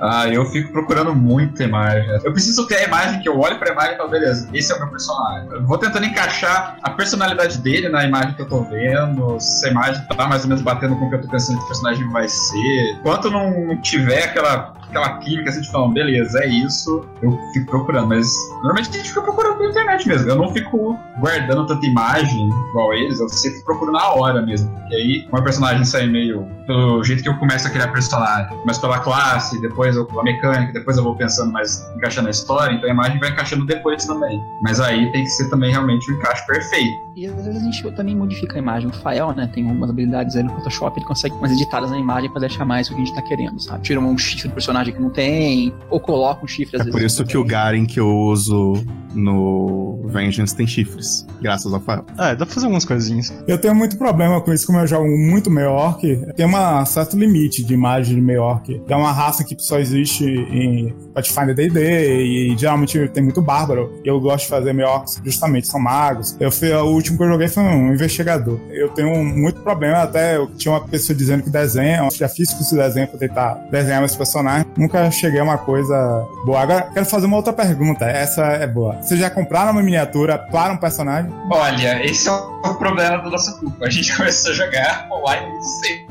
Ah, eu fico procurando muita imagem. Eu preciso ter a imagem que eu olho pra imagem e falo, beleza, esse é o meu personagem. Eu vou tentando encaixar a personalidade dele na imagem que eu tô vendo, se a imagem tá mais ou menos batendo com o que eu tô pensando que o personagem vai ser. Enquanto não tiver aquela, aquela química assim falar, beleza, é isso, eu fico procurando. Mas normalmente a gente fica procurando na internet mesmo. Eu não fico guardando tanta imagem igual eles, eu sempre procuro na hora mesmo. Porque aí, o personagem sai meio pelo jeito que eu começo a criar personagem, mas pela classe, depois eu, a mecânica, depois eu vou pensando mais encaixando a história, então a imagem vai encaixando depois também. Mas aí tem que ser também realmente o encaixe perfeito. E às vezes a gente também modifica a imagem. O Fael, né, tem algumas habilidades aí no Photoshop, ele consegue umas editadas na imagem pra deixar mais o que a gente tá querendo, sabe? Tira um chifre do personagem personagem que não tem, ou coloca um chifre às É vezes. por isso que o Garen que eu uso no Vengeance tem chifres, graças ao Fael. É, dá pra fazer algumas coisinhas. Eu tenho muito problema com isso, como eu jogo muito meio orc, tem um certo limite de imagem de meio orc. É uma raça que só existe em Pathfinder D&D e geralmente tem muito bárbaro. E eu gosto de fazer meio orcs justamente, são magos. Eu fui, o último que eu joguei foi um investigador. Eu tenho muito problema, até eu tinha uma pessoa dizendo que desenha, eu já fiz curso de desenho pra tentar desenhar meus personagens. Nunca cheguei a uma coisa boa. Agora, quero fazer uma outra pergunta, essa é boa. Vocês já compraram uma miniatura para um personagem? Olha, esse é o problema do nosso grupo. A gente começou a jogar online muito cedo.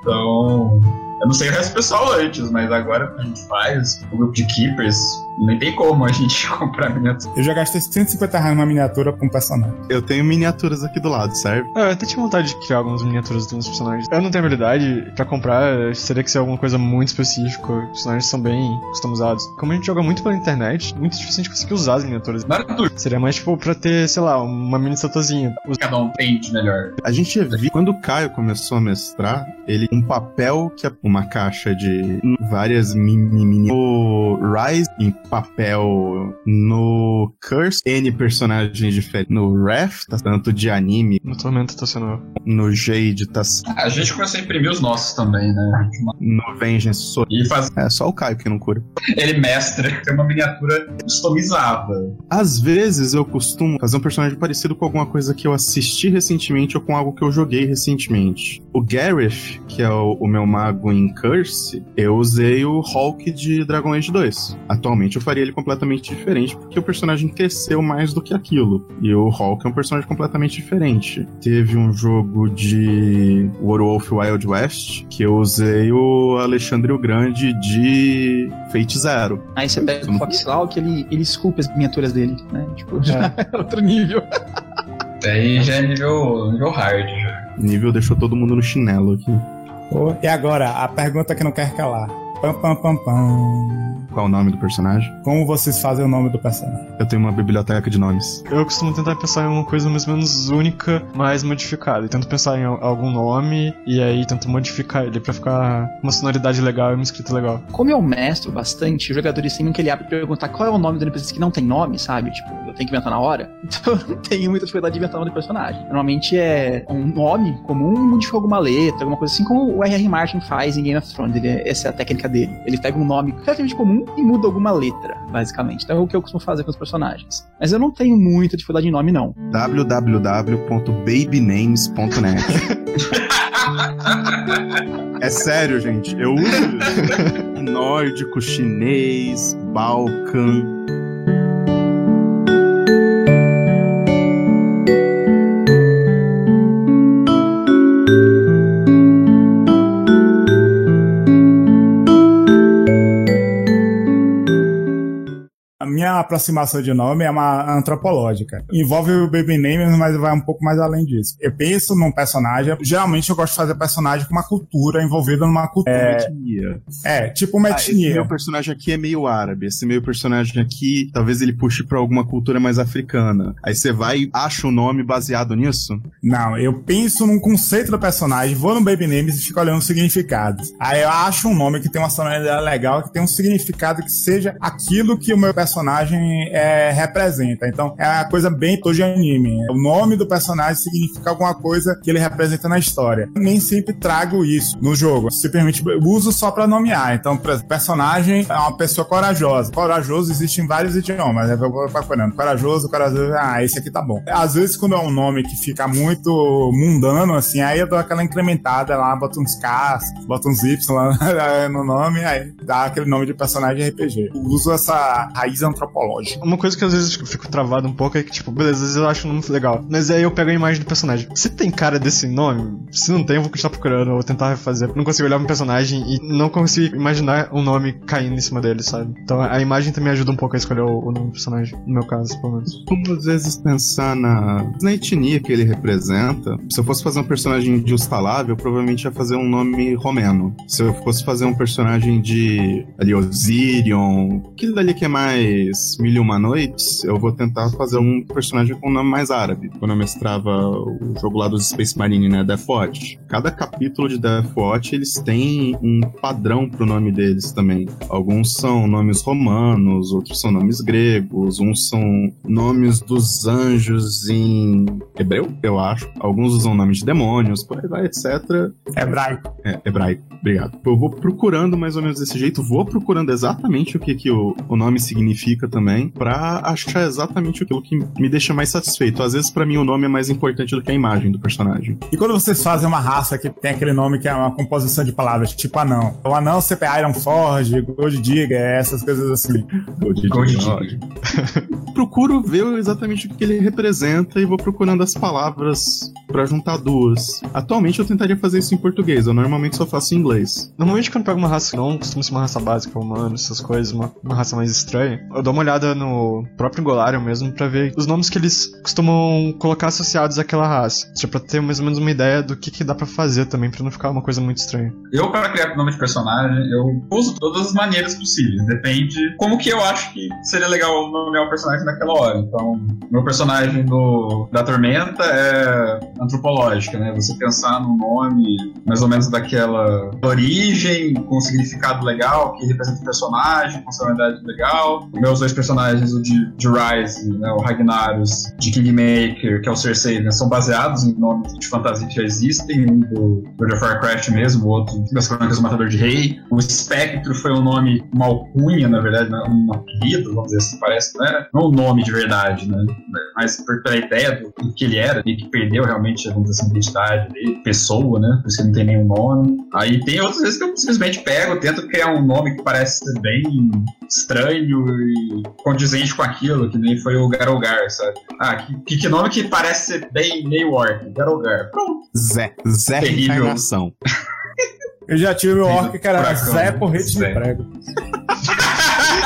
Então. Eu não sei o resto do pessoal antes, mas agora a gente faz o grupo de Keepers. Nem tem como a gente comprar miniatura. Eu já gastei 150 reais numa miniatura pra um personagem. Eu tenho miniaturas aqui do lado, serve? É, eu até tinha vontade de criar algumas miniaturas dos meus personagens. Eu não tenho habilidade pra comprar, teria que ser alguma coisa muito específica. Os personagens são bem customizados. Como a gente joga muito pela internet, muito difícil a gente conseguir usar as miniaturas. Naruto, Seria mais tipo pra ter, sei lá, uma mini estatuazinha. Os- cada um tem de melhor. A gente viu, quando o Caio começou a mestrar, ele um papel que é uma caixa de várias mini mini no Rise em papel no Curse N personagens diferentes no Wrath, tá tanto de anime, No Tormenta tá sendo. no Jade tá A gente começou a imprimir os nossos também, né? No Vengeance só E faz... é só o Caio que não cura. ele mestre, tem uma miniatura customizada. Às vezes eu costumo fazer um personagem parecido com alguma coisa que eu assisti recentemente ou com algo que eu joguei recentemente. O Gareth, que é o, o meu mago em Curse, eu usei o Hulk de Dragon Age 2. Atualmente eu faria ele completamente diferente porque o personagem cresceu mais do que aquilo. E o Hulk é um personagem completamente diferente. Teve um jogo de Werewolf Wild West que eu usei o Alexandre o Grande de Fate Zero. Aí você pega o Fox Law que ele, ele esculpe as miniaturas dele, né? Tipo, já é outro nível. Daí já é nível, nível hard. Nível deixou todo mundo no chinelo aqui. E agora, a pergunta que não quer calar. Pam, pam, pam, pam. Qual o nome do personagem? Como vocês fazem o nome do personagem? Eu tenho uma biblioteca de nomes. Eu costumo tentar pensar em uma coisa mais ou menos única, mais modificada. E tento pensar em al- algum nome e aí tento modificar ele pra ficar uma sonoridade legal e uma escrita legal. Como eu mestro bastante, os jogadores têm que ele abre pra perguntar qual é o nome do NPC que não tem nome, sabe? Tipo, eu tenho que inventar na hora. Então eu não tenho muita dificuldade de inventar o nome do personagem. Normalmente é um nome comum modifica alguma letra, alguma coisa assim, como o R.R. Martin faz em Game of Thrones. Ele, essa é a técnica dele. Ele pega um nome relativamente comum e muda alguma letra, basicamente. Então é o que eu costumo fazer com os personagens. Mas eu não tenho muita dificuldade em nome, não. www.babynames.net É sério, gente. Eu uso nórdico, chinês, balcan. Minha aproximação de nome é uma antropológica. Envolve o baby name, mas vai um pouco mais além disso. Eu penso num personagem, geralmente eu gosto de fazer personagem com uma cultura envolvida numa cultura. É, etnia. é tipo uma Ah, esse etnia. meu personagem aqui é meio árabe. Esse meu personagem aqui, talvez ele puxe pra alguma cultura mais africana. Aí você vai e acha o nome baseado nisso? Não, eu penso num conceito do personagem, vou no Baby Names e fico olhando os significados. Aí eu acho um nome que tem uma sonoridade legal, que tem um significado que seja aquilo que o meu personagem é, representa. Então é uma coisa bem todo anime. O nome do personagem significa alguma coisa que ele representa na história. Eu nem sempre trago isso no jogo. Simplesmente uso só pra nomear. Então, personagem é uma pessoa corajosa. Corajoso existe em vários idiomas. Eu vou procurando. Corajoso, corajoso. Ah, esse aqui tá bom. Às vezes, quando é um nome que fica muito mundano, assim, aí eu dou aquela incrementada lá, boto uns Ks, boto uns Y no nome, aí dá aquele nome de personagem RPG. Eu uso essa raiz antropológica. Uma coisa que às vezes eu fico travado um pouco é que, tipo, beleza, às vezes eu acho o nome legal. Mas aí eu pego a imagem do personagem. Se tem cara desse nome, se não tem, eu vou continuar procurando ou tentar refazer. Não consigo olhar pro personagem e não consigo imaginar um nome caindo em cima dele, sabe? Então a imagem também ajuda um pouco a escolher o, o nome do personagem, no meu caso, pelo menos. Como às vezes pensar na, na etnia que ele representa. Se eu fosse fazer um personagem de Ustalav, eu provavelmente ia fazer um nome romeno. Se eu fosse fazer um personagem de ali, Osirion, aquele dali que é mais mais Mil e Uma Noites, eu vou tentar fazer um personagem com um nome mais árabe. Quando eu mestrava o jogo lá dos Space Marine, né, Death Watch. Cada capítulo de Death Watch, eles têm um padrão pro nome deles também. Alguns são nomes romanos, outros são nomes gregos, uns são nomes dos anjos em hebreu, eu acho. Alguns usam nomes de demônios, por aí vai, etc. Hebraico. É, hebraico, obrigado. Eu vou procurando mais ou menos desse jeito, vou procurando exatamente o que, que o, o nome significa também, pra achar exatamente aquilo que me deixa mais satisfeito. Às vezes, para mim, o nome é mais importante do que a imagem do personagem. E quando vocês fazem uma raça que tem aquele nome que é uma composição de palavras, tipo anão. O anão sempre é Iron Forge, Gold Digger, essas coisas assim. Gold Digger. Procuro ver exatamente o que ele representa e vou procurando as palavras pra juntar duas. Atualmente eu tentaria fazer isso em português, eu normalmente só faço em inglês. Normalmente quando pego uma raça que não costuma ser uma raça básica, humano, essas coisas, uma, uma raça mais estranha, eu dou uma olhada no próprio Golarion mesmo pra ver os nomes que eles costumam colocar associados àquela raça. Tipo, pra ter mais ou menos uma ideia do que, que dá pra fazer também, pra não ficar uma coisa muito estranha. Eu, para criar nome de personagem, eu uso todas as maneiras possíveis. Depende como que eu acho que seria legal nomear o personagem naquela hora. Então, meu personagem do, da Tormenta é antropológica, né? Você pensar num nome mais ou menos daquela origem, com um significado legal, que representa o personagem, com personalidade legal. Meus dois personagens, o de, de Rise, né, o Ragnarus, de Kingmaker, que é o Cersei, né, são baseados em nomes de fantasia que já existem, um do World of Warcraft mesmo, o outro das Crônicas do Matador de Rei. O Spectro foi um nome, uma alcunha, na verdade, né, um apelido, vamos dizer assim, parece, não é não o nome de verdade, né? Mas pela ideia do, do que ele era, e que perdeu realmente, vamos dizer assim, a identidade dele, pessoa, né? Por isso que não tem nenhum nome. Aí tem outras vezes que eu simplesmente pego, tento criar um nome que parece bem estranho e condizente com aquilo, que nem foi o Garogar, sabe? Ah, que, que nome que parece ser bem meio orc? Garogar. Pronto. Zé. Zé Terrível. Eu já tive meu orc que era Zé Porrete de. Prego.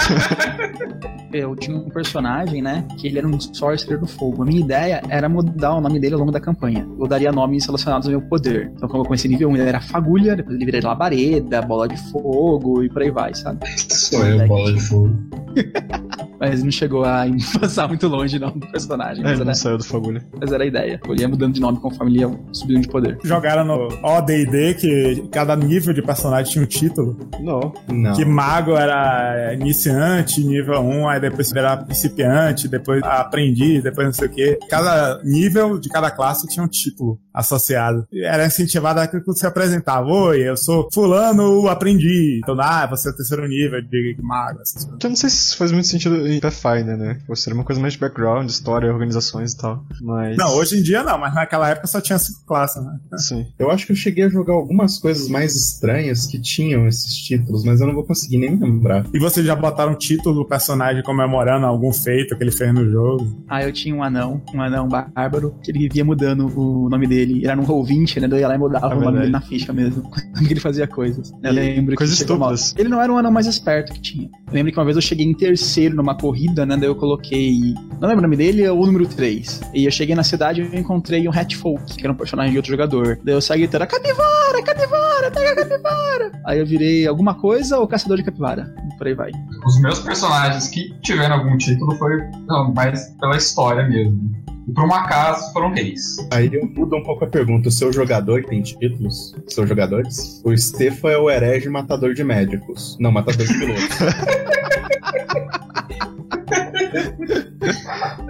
Eu tinha um personagem, né? Que ele era um sorcerer do fogo. A minha ideia era mudar o nome dele ao longo da campanha. Eu daria nomes relacionados ao meu poder. Então, como eu comecei nível 1, ele era Fagulha, depois ele virei Labareda, Bola de Fogo e por aí vai, sabe? Sou eu, bola de fogo. Mas não chegou a passar muito longe, não, do personagem. É, Mas ele era, não saiu do fagulha. mas era a ideia. Eu ia mudando de nome conforme ele ia subindo de poder. Jogaram no ODD que cada nível de personagem tinha um título. Não. Não. Que mago era iniciante, nível 1, aí depois era principiante, depois aprendiz, depois não sei o quê. Cada nível de cada classe tinha um título associado. E Era incentivado aquilo que você apresentava. Oi, eu sou fulano o aprendiz. Então, ah, você é o terceiro nível de mago, essas coisas. Eu não sei se isso faz muito sentido em Pathfinder, né? Ou seria uma coisa mais de background, história, organizações e tal. Mas. Não, hoje em dia não, mas naquela época só tinha cinco classes, né? Sim. Eu acho que eu cheguei a jogar algumas coisas mais estranhas que tinham esses títulos, mas eu não vou conseguir nem lembrar. E vocês já botaram o título do personagem comemorando algum feito que ele fez no jogo? Ah, eu tinha um anão, um anão bárbaro, que ele vivia mudando o nome dele. Ele era um roll20, né? daí Eu ia lá e mudava É o nome dele na ficha mesmo. Quando que ele fazia coisas. Eu lembro Coisas que uma- estúpidas. Ele não era um anão mais esperto que tinha. Eu lembro que uma vez eu cheguei em terceiro numa corrida, né? Daí eu coloquei. Não lembro o nome dele, é o número 3. E eu cheguei na cidade e eu encontrei um Hatfolk, que era um personagem de outro jogador. Daí eu saí gritando: capivara, capivara, pega a capivara. Aí eu virei alguma coisa ou caçador de capivara. E por aí vai. Os meus personagens que tiveram algum título foi não, mais pela história mesmo. E por um acaso foram reis. Aí eu mudo um pouco a pergunta. O seu jogador tem títulos? Seus jogadores? O Stefan é o herege matador de médicos. Não, matador de pilotos.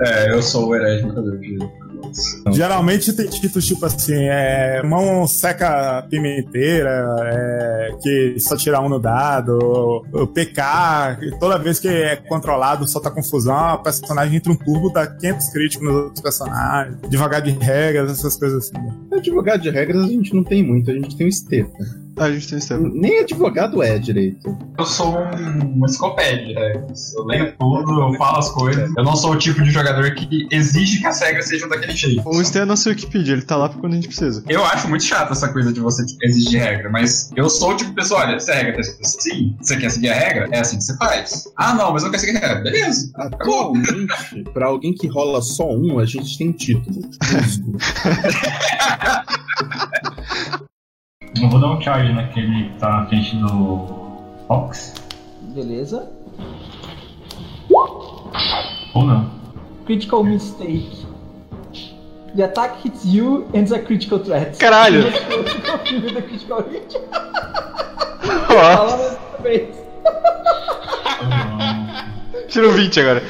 É, eu sou o herege matador de Geralmente tem títulos tipo assim, é, mão seca pimenteira, é, que só tira um no dado, o PK, que toda vez que é controlado solta confusão, o personagem entra um turbo, dá 500 críticos nos outros personagens, devagar de regras, essas coisas assim. advogado de regras a gente não tem muito, a gente tem o Stefan. Ah, a gente tem Stefan. Nem advogado é direito. Eu sou um- uma enciclopédia, né? Eu leio tudo, eu falo as coisas. Eu não sou o tipo de jogador que exige que as regras sejam daquele jeito. O Stefan é nosso Wikipedia, ele tá lá pra quando a gente precisa. Eu acho muito chato essa coisa de você tipo, exigir regra, mas eu sou o tipo de pessoa, olha, se a regra tá escrita assim, você quer seguir a regra, é assim que você faz. Ah, não, mas eu não quero seguir a regra. Beleza. Atualmente, pra alguém que rola só um, a gente tem título. Eu vou dar um charge naquele que tá na frente do Fox. Beleza. Ou não. Critical mistake. The attack hits you and is a critical threat. Caralho! The critical hit. Vez. tirou 20 agora.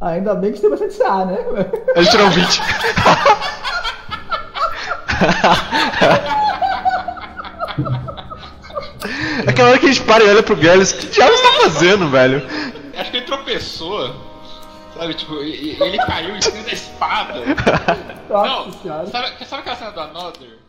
Ainda bem que você tem bastante CA, né? Ele tirou 20. Aquela hora que a gente para e olha pro Gallus, que diabos tá fazendo, velho? Acho que ele tropeçou. Sabe, tipo, ele caiu em cima da espada. Não, sabe, sabe aquela cena do Another?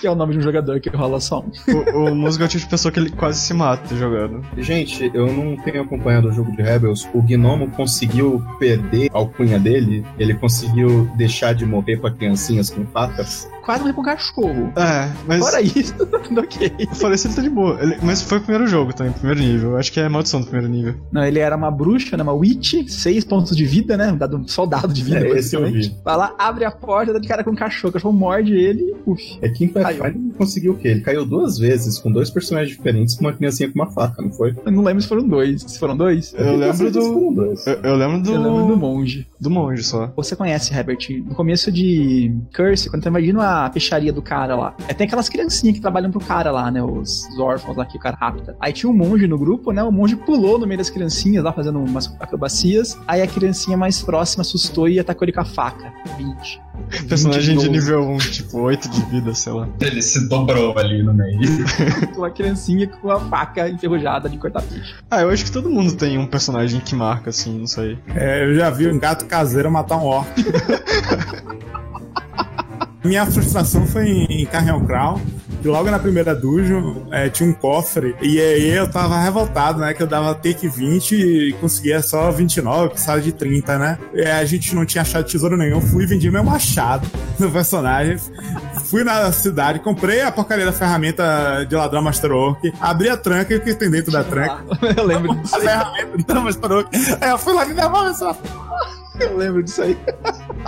Que é o nome de um jogador que rola som. O, o músico é o tipo de pessoa que ele quase se mata jogando. Gente, eu não tenho acompanhado o jogo de Rebels. O Gnomo conseguiu perder a alcunha dele. Ele conseguiu deixar de morrer pra criancinhas com facas. Quase morri pra um cachorro. É, mas. Fora isso, ok. Eu falei se ele tá de boa. Ele- mas foi o primeiro jogo também, primeiro nível. Acho que é maldição do primeiro nível. Não, ele era uma bruxa, né? Uma witch, seis pontos de vida, né? Dado um soldado de vida, É, esse eu vi. Vai lá, abre a porta, dá de cara com um cachorro. O cachorro morde ele, uf. É que em. Pathfinder conseguiu o quê? Ele caiu duas vezes com dois personagens diferentes com uma criancinha com uma faca, não foi? Eu não lembro se foram dois. Se foram dois, Eu lembro do. Dois. Eu, eu lembro do. eu lembro do monge. do monge só. Você conhece, Herbert, no começo de Curse, quando você imagina a peixaria do cara lá. É, tem aquelas criancinhas que trabalham pro cara lá, né? Os, os órfãos lá que o cara rapta. Aí tinha um monge no grupo, né? O monge pulou no meio das criancinhas lá, fazendo umas acrobacias. Aí a criancinha mais próxima assustou e atacou ele com a faca. 20. Personagem de 12. nível 1, tipo 8 de vida, sei lá. Ele se dobrou ali no meio. Uma criancinha com a faca enferrujada de cortar peixe. Ah, eu acho que todo mundo tem um personagem que marca, assim, não sei. É, eu já vi um gato caseiro matar um orc. Minha frustração foi em em Carrion Crown, que logo na primeira dungeon é, tinha um cofre, e aí eu tava revoltado, né? Que eu dava take 20 e conseguia só 29, precisava de 30, né? E a gente não tinha achado tesouro nenhum, fui e vendi meu machado no personagem. Fui na cidade, comprei a porcaria da ferramenta de ladrão Master Orc, abri a tranca e o que tem dentro da tranca. Eu lembro disso A ferramenta do Master Orc. Aí eu fui lá e me devolve essa Eu lembro disso aí.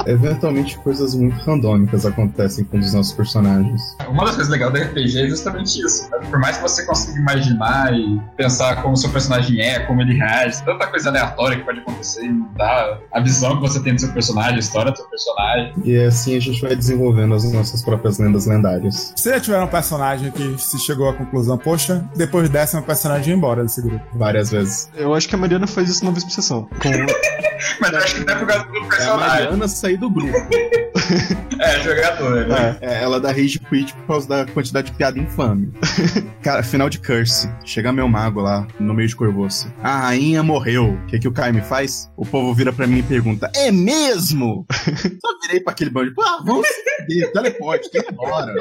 Eventualmente coisas muito randômicas acontecem com um dos nossos personagens. Uma das coisas legais do RPG é justamente isso. né? Por mais que você consiga imaginar e pensar como o seu personagem é, como ele reage, tanta coisa aleatória que pode acontecer e mudar a visão que você tem do seu personagem, a história do seu personagem. E assim a gente vai desenvolvendo as nossas próprias lendas lendárias. Vocês já tiveram um personagem que se chegou à conclusão, poxa, depois dessa meu personagem ia embora desse grupo. Várias vezes. Eu acho que a Mariana faz isso uma vez por sessão. Com... Mas eu acho que não é por causa do É a personagem. Mariana sair do grupo. É, jogador. né? É, ela dá rage quit por causa da quantidade de piada infame. Cara, final de Curse. Chega meu mago lá, no meio de Corvoça. A rainha morreu. O que, que o Caio me faz? O povo vira pra mim e pergunta: É mesmo? Só virei pra aquele bando. Ah, vamos se teleporte, tem que ir embora.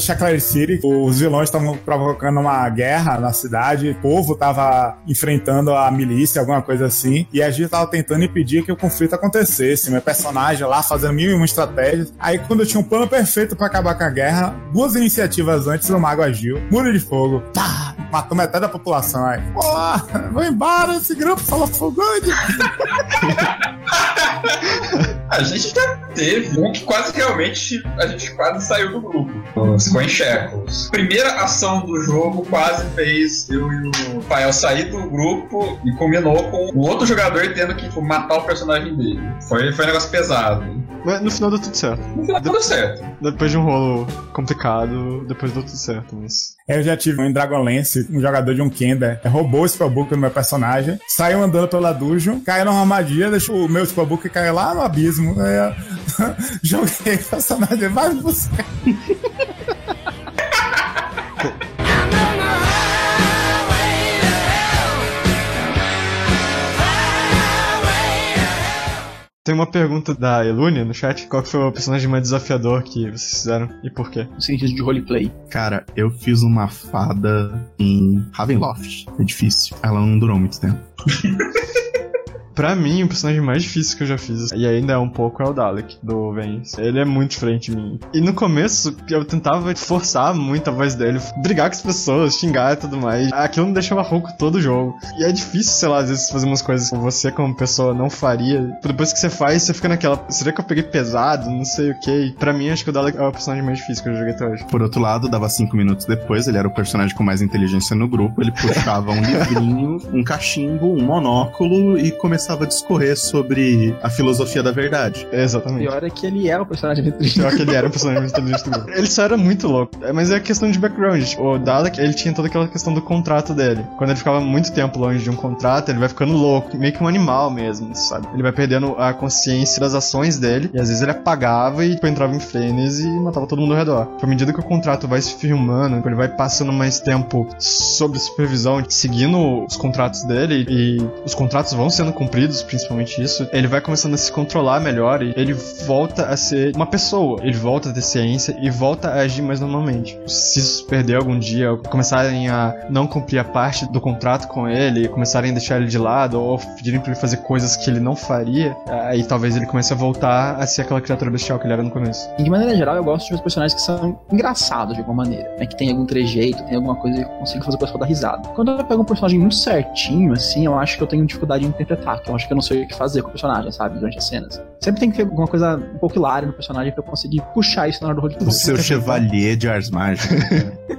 Chaclair City, os vilões estavam provocando uma guerra na cidade, o povo tava enfrentando a milícia, alguma coisa assim, e a gente tava tentando impedir que o conflito acontecesse. Meu personagem lá fazendo mil e uma estratégias. Aí, quando eu tinha um plano perfeito pra acabar com a guerra, duas iniciativas antes, o mago agiu. Muro de fogo. Tá! Matou metade da população. Aí, pô, vou embora, esse grupo falou fogode. A gente já teve um que quase realmente a gente quase saiu do grupo. Os Coin Shackles. Primeira ação do jogo quase fez eu e o Fael sair do grupo e combinou com o outro jogador tendo que tipo, matar o personagem dele. Foi, foi um negócio pesado. Mas no final deu tudo certo. No final deu certo. Depois de um rolo complicado, depois deu tudo certo, mas. Eu já tive um Dragonlance, um jogador de um Kender, roubou o spellbook do meu personagem, saiu andando pela dungeon, caiu numa armadilha, deixou o meu spellbook cair lá no abismo. Aí eu joguei o personagem, vai buscar. Tem uma pergunta da Elunia no chat. Qual que foi o personagem mais desafiador que vocês fizeram e por quê? No sentido de roleplay. Cara, eu fiz uma fada em Ravenloft. É difícil. Ela não durou muito tempo. Pra mim, o personagem mais difícil que eu já fiz, e ainda é um pouco, é o Dalek, do Vence. Ele é muito diferente de mim. E no começo, eu tentava forçar muito a voz dele, brigar com as pessoas, xingar e tudo mais. Aquilo me deixava rouco todo o jogo. E é difícil, sei lá, às vezes fazer umas coisas que você, como pessoa, não faria. Depois que você faz, você fica naquela. Será que eu peguei pesado? Não sei o que. Pra mim, acho que o Dalek é o personagem mais difícil que eu joguei até hoje. Por outro lado, dava cinco minutos depois, ele era o personagem com mais inteligência no grupo. Ele puxava um livrinho, um cachimbo, um monóculo e começava a discorrer sobre a filosofia da verdade. É, exatamente. Pior é que ele é o personagem mais inteligente. Pior que ele era o personagem mais inteligente. Ele só era muito louco. É, Mas é questão de background. O Dalek, ele tinha toda aquela questão do contrato dele. Quando ele ficava muito tempo longe de um contrato, ele vai ficando louco, meio que um animal mesmo, sabe? Ele vai perdendo a consciência das ações dele, e às vezes ele apagava e tipo, entrava em frenesi e matava todo mundo ao redor. À medida que o contrato vai se firmando, ele vai passando mais tempo sob supervisão, seguindo os contratos dele, e os contratos vão sendo cumpridos, principalmente isso, ele vai começando a se controlar melhor e ele volta a ser uma pessoa. Ele volta a ter ciência e volta a agir mais normalmente. Se isso perder algum dia, começarem a não cumprir a parte do contrato com ele, começarem a deixar ele de lado, ou pedirem pra ele fazer coisas que ele não faria, aí talvez ele comece a voltar a ser aquela criatura bestial que ele era no começo. E de maneira geral, eu gosto de ver os personagens que são engraçados de alguma maneira, né? Que tem algum trejeito, tem alguma coisa que consiga fazer o pessoal dar risada. Quando eu pego um personagem muito certinho, assim, eu acho que eu tenho dificuldade em interpretar, que eu acho que eu não sei o que fazer com o personagem, sabe? Durante as cenas. Sempre tem que ter alguma coisa um pouco hilária no personagem pra eu conseguir puxar isso na hora do roleplay. O seu chevalier de Ars Mágicas.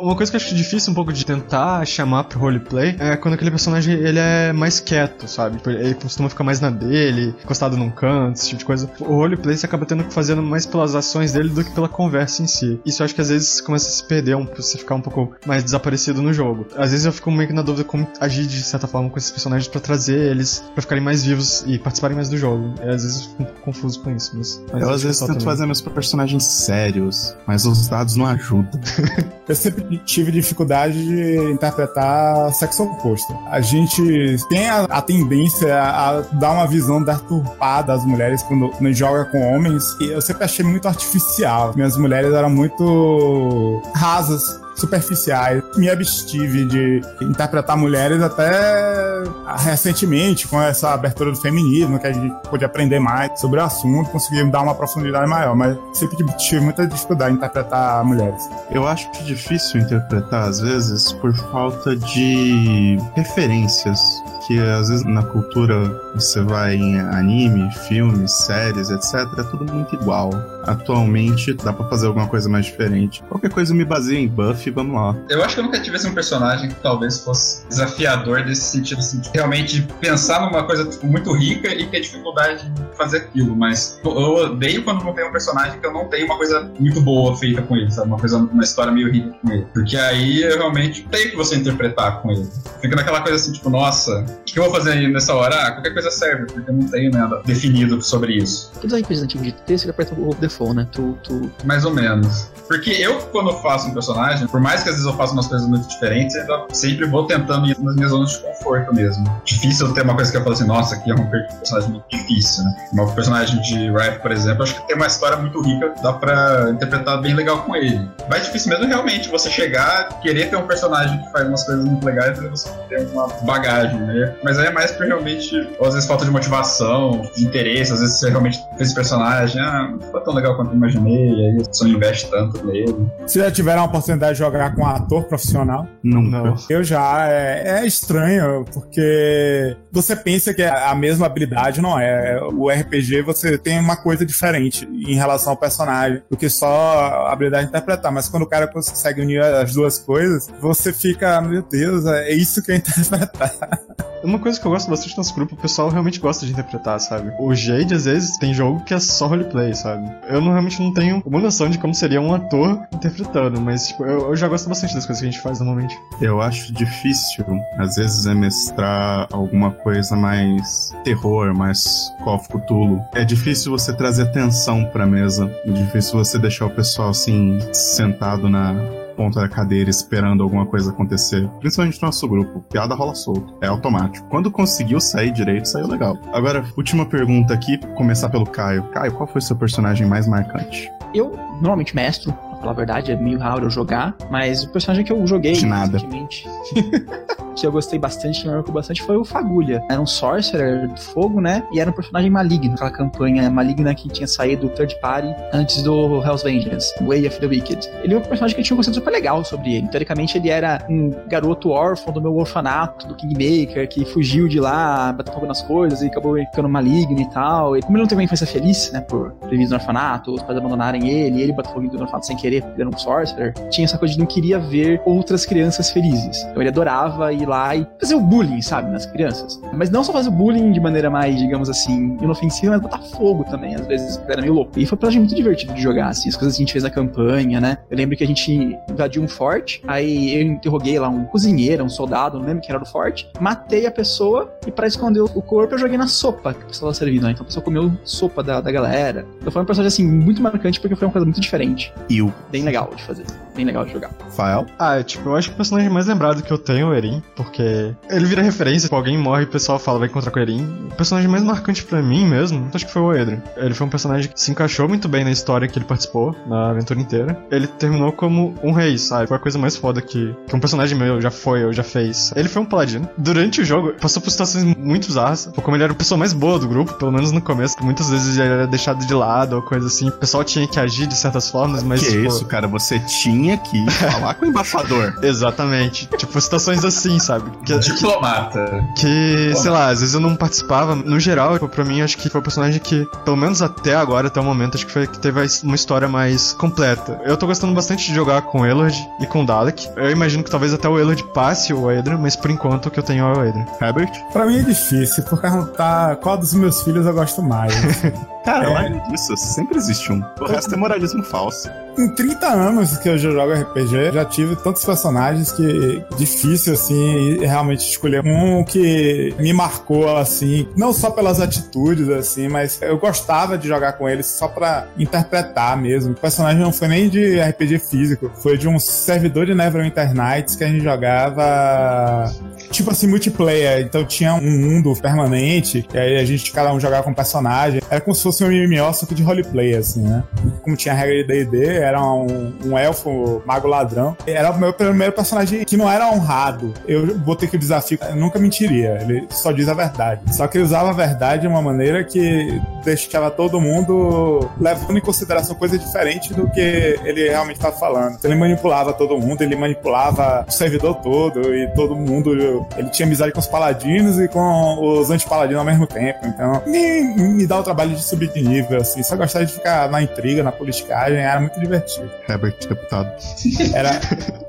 Uma coisa que eu acho difícil um pouco de tentar chamar pro roleplay é quando aquele personagem ele é mais quieto, sabe? Tipo, Ele costuma ficar mais na dele, encostado num canto, esse tipo de coisa. O roleplay você acaba tendo que fazer mais pelas ações dele do que pela conversa em si. Isso eu acho que às vezes começa a se perder, um, você ficar um pouco mais desaparecido no jogo. Às vezes eu fico meio que na dúvida como agir de certa forma com esses personagens pra trazer eles pra ficarem mais vivos e participarem mais do jogo. E às vezes eu fico um pouco confuso com isso, mas. mas Eu às vezes tento também. fazer meus personagens sérios, mas os dados não ajudam. Eu sempre tive dificuldade de interpretar sexo oposto. A gente tem a, a tendência a dar uma visão deturpada das mulheres quando, quando a gente joga com homens. E eu sempre achei muito artificial. Minhas mulheres eram muito rasas. Superficiais. Me abstive de interpretar mulheres até recentemente, com essa abertura do feminismo, que a gente pôde aprender mais sobre o assunto, conseguir dar uma profundidade maior. Mas sempre tive muita dificuldade em interpretar mulheres. Eu acho difícil interpretar, às vezes, por falta de referências. Que às vezes na cultura você vai em anime, filmes, séries, etc. É tudo muito igual. Atualmente dá pra fazer alguma coisa mais diferente. Qualquer coisa eu me baseia em Buffy, vamos lá. Eu acho que eu nunca tive assim, um personagem que talvez fosse desafiador desse sentido, assim, de realmente pensar numa coisa tipo, muito rica e ter dificuldade de fazer aquilo. Mas eu odeio quando não tem um personagem que eu não tenho uma coisa muito boa feita com ele, sabe? Uma coisa, uma história meio rica com ele. Porque aí eu realmente tenho que você interpretar com ele. Fica naquela coisa assim, tipo, nossa, o que eu vou fazer aí nessa hora? Ah, qualquer coisa serve, porque eu não tenho nada definido sobre isso. Os RPGs antigos de texto, ele aperta o default, né? Tu, tu... Mais ou menos. Porque eu, quando faço um personagem, por mais que às vezes eu faça umas coisas muito diferentes, eu sempre vou tentando ir nas minhas zonas de conforto mesmo. Difícil ter uma coisa que eu falo assim, nossa, aqui é um personagem muito difícil, né? Um personagem de Rife, por exemplo, acho que tem uma história muito rica, dá pra interpretar bem legal com ele. Mais difícil mesmo realmente você chegar, querer ter um personagem que faz umas coisas muito legais e você ter uma bagagem, né? Mas aí é mais por realmente, às vezes falta de motivação, de interesse, às vezes você realmente fez personagem, ah, não ficou tão legal quanto eu imaginei, aí você não investe tanto nele. Se já tiveram a oportunidade de jogar com um ator profissional, Nunca. Não. eu já. É, é estranho, porque você pensa que é a mesma habilidade, não é. O RPG você tem uma coisa diferente em relação ao personagem do que só a habilidade de interpretar. Mas quando o cara consegue unir as duas coisas, você fica, meu Deus, é isso que é interpretar. Uma coisa que eu gosto bastante no nosso grupo, o pessoal realmente gosta de interpretar, sabe? O Jade, às vezes, tem jogo que é só roleplay, sabe? Eu não, realmente não tenho uma noção de como seria um ator interpretando, mas, tipo, eu, eu já gosto bastante das coisas que a gente faz normalmente. Eu acho difícil, às vezes, é mestrar alguma coisa mais terror, mais of Cthulhu. É difícil você trazer tensão pra mesa. É difícil você deixar o pessoal, assim, sentado na ponta da cadeira esperando alguma coisa acontecer. Principalmente no nosso grupo. Piada rola solto. É automático. Quando conseguiu sair direito, saiu legal. Agora, última pergunta aqui, começar pelo Caio. Caio, qual foi o seu personagem mais marcante? Eu normalmente mestro, falar a verdade, é meio raro eu jogar, mas o personagem que eu joguei De nada. recentemente. que eu gostei bastante, que me marcou bastante, foi o Fagulha. Era um sorcerer do fogo, né? E era um personagem maligno, aquela campanha maligna que tinha saído do third party antes do Hell's Vengeance, Way of the Wicked. Ele é um personagem que tinha um conceito super legal sobre ele. Teoricamente, ele era um garoto órfão do meu orfanato, do Kingmaker, que fugiu de lá, bateu fogo nas coisas e acabou ficando maligno e tal. E como ele não teve uma infância feliz, né, por vivido no orfanato, os pais abandonarem ele, ele bateu fogo no orfanato sem querer, ele era um sorcerer, tinha essa coisa de não queria ver outras crianças felizes. Então ele adorava ir lá e fazer o bullying, sabe, nas crianças. Mas não só fazer o bullying de maneira mais, digamos assim, inofensiva, mas botar fogo também, às vezes, porque era meio louco. E foi um personagem muito divertido de jogar, assim, as coisas que a gente fez na campanha, né? Eu lembro que a gente invadiu um forte, aí eu interroguei lá um cozinheiro, um soldado, não lembro quem era do forte, matei a pessoa e para esconder o corpo eu joguei na sopa que o pessoal tava servindo, né? Então a pessoa comeu sopa da, da galera. Então foi um personagem, assim, muito marcante porque foi uma coisa muito diferente. E o Bem legal de fazer, bem legal de jogar. Fael? Ah, é, tipo, eu acho que o personagem mais lembrado que eu tenho é o Erin, porque ele vira referência, tipo, alguém morre e o pessoal fala, vai encontrar com o Erin. O personagem mais marcante pra mim mesmo, acho que foi o Edrin. Ele foi um personagem que se encaixou muito bem na história que ele participou, na aventura inteira. Ele terminou como um rei, sabe? Foi a coisa mais foda que, que um personagem meu já foi ou já fez. Ele foi um paladino. Durante o jogo, passou por situações muito bizarras. Tipo, Como ele era a pessoa mais boa do grupo, pelo menos no começo, muitas vezes ele era deixado de lado ou coisa assim. O pessoal tinha que agir de certas formas, mas. que tipo, isso, cara? Você tinha que falar com o embaixador. Exatamente. tipo, situações assim, sabe? Que, Diplomata. que, sei lá, às vezes eu não participava. No geral, tipo, pra mim, acho que foi o personagem que, pelo menos até agora, até o momento, acho que foi que teve uma história mais completa. Eu tô gostando bastante de jogar com o Elord e com o Dalek. Eu imagino que talvez até o Elord passe o Edra, mas por enquanto o que eu tenho é o Edra. Herbert? Pra mim é difícil, por perguntar qual dos meus filhos eu gosto mais. Cara, É. larga disso. Sempre existe um. O resto é moralismo falso. Em 30 anos que eu já jogo RPG, já tive tantos personagens que é difícil, assim, realmente escolher um que me marcou, assim, não só pelas atitudes, assim, mas eu gostava de jogar com eles só pra interpretar mesmo. O personagem não foi nem de RPG físico, foi de um servidor de Neverwinter Nights que a gente jogava tipo assim, multiplayer. Então tinha um mundo permanente, e aí a gente, cada um jogava com um personagem. Era como se fosse um MMO, só que de roleplay, assim, né? Como tinha a regra de D&D, era um, um elfo mago ladrão. Era o meu primeiro personagem que não era honrado. Eu botei que o desafio eu nunca mentiria, ele só diz a verdade. Só que ele usava a verdade de uma maneira que deixava todo mundo levando em consideração coisa diferente do que ele realmente estava falando. Então, ele manipulava todo mundo, ele manipulava o servidor todo e todo mundo. Ele tinha amizade com os paladinos e com os antipaladinos ao mesmo tempo. Então, me, me dá o trabalho de subir de nível, assim. Só gostava de ficar na intriga, na politicagem, era muito divertido. Herbert, deputado. Era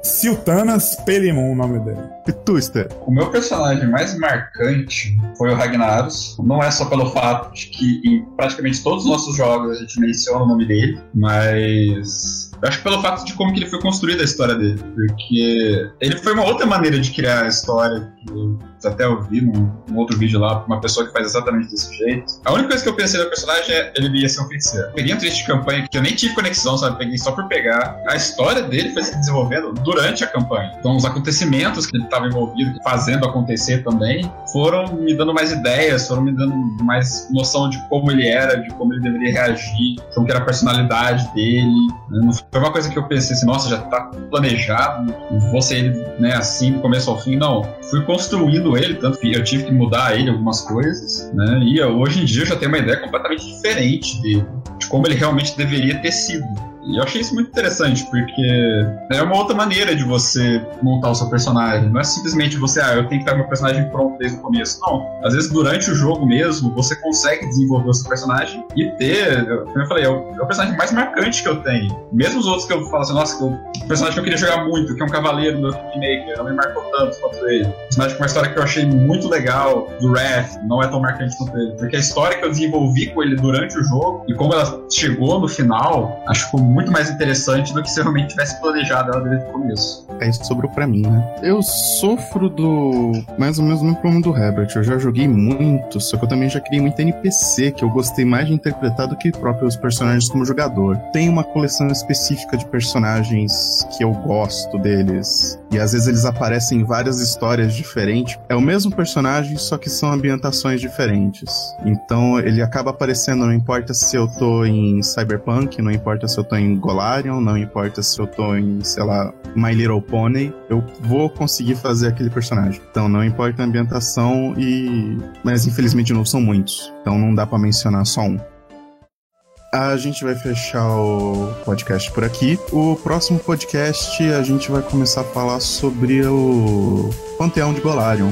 Siltanas Pelimon o nome dele. E Twister? O meu personagem mais marcante foi o Ragnaros. Não é só pelo fato de que em praticamente todos os nossos jogos a gente menciona o nome dele, mas eu acho que pelo fato de como que ele foi construída a história dele. Porque ele foi uma outra maneira de criar a história que eu até ouvi num, num outro vídeo lá, uma pessoa que faz exatamente desse jeito. A única coisa que eu pensei no personagem é ele ia ser um feiticeiro. Peguei um trecho de campanha que eu nem tive conexão, sabe? Peguei só por pegar. A história dele foi se desenvolvendo durante a campanha. Então, os acontecimentos que ele estava envolvido, fazendo acontecer também, foram me dando mais ideias, foram me dando mais noção de como ele era, de como ele deveria reagir, como que era a personalidade dele. né? Foi uma coisa que eu pensei assim, nossa, já tá planejado, vou ser ele né, assim do começo ao fim. Não, fui construindo ele, tanto que eu tive que mudar ele algumas coisas, né? E eu, hoje em dia eu já tenho uma ideia completamente diferente dele, de como ele realmente deveria ter sido. E eu achei isso muito interessante, porque é uma outra maneira de você montar o seu personagem. Não é simplesmente você, ah, eu tenho que ter meu personagem pronto desde o começo. Não. Às vezes, durante o jogo mesmo, você consegue desenvolver o seu personagem e ter, como eu falei, é o, é o personagem mais marcante que eu tenho. Mesmo os outros que eu falo assim, nossa, que eu- o personagem que eu queria jogar muito, que é um cavaleiro do Kingmaker, não me marcou tanto quanto ele. Um personagem com uma história que eu achei muito legal, do Wrath, não é tão marcante quanto ele. Porque a história que eu desenvolvi com ele durante o jogo e como ela chegou no final, acho que muito mais interessante do que se eu realmente tivesse planejado ela desde o começo. É isso que sobrou pra mim, né? Eu sofro do. Mais ou menos o mesmo problema do Herbert. Eu já joguei muito, só que eu também já criei muito NPC, que eu gostei mais de interpretar do que próprios personagens como jogador. Tem uma coleção específica de personagens que eu gosto deles. E às vezes eles aparecem em várias histórias diferentes. É o mesmo personagem, só que são ambientações diferentes. Então ele acaba aparecendo, não importa se eu tô em Cyberpunk, não importa se eu tô em Golarion, não importa se eu tô em, sei lá, My Little Pony, eu vou conseguir fazer aquele personagem. Então não importa a ambientação e. Mas infelizmente, novo, são muitos. Então não dá pra mencionar só um. A gente vai fechar o podcast por aqui. O próximo podcast a gente vai começar a falar sobre o Panteão de Golarion.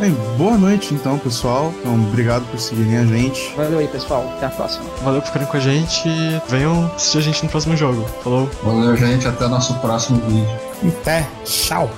Bem, boa noite então, pessoal. Então, obrigado por seguirem a gente. Valeu aí, pessoal. Até a próxima. Valeu por ficarem com a gente. Venham assistir a gente no próximo jogo. Falou. Valeu, gente. Até o nosso próximo vídeo. Até. Tchau.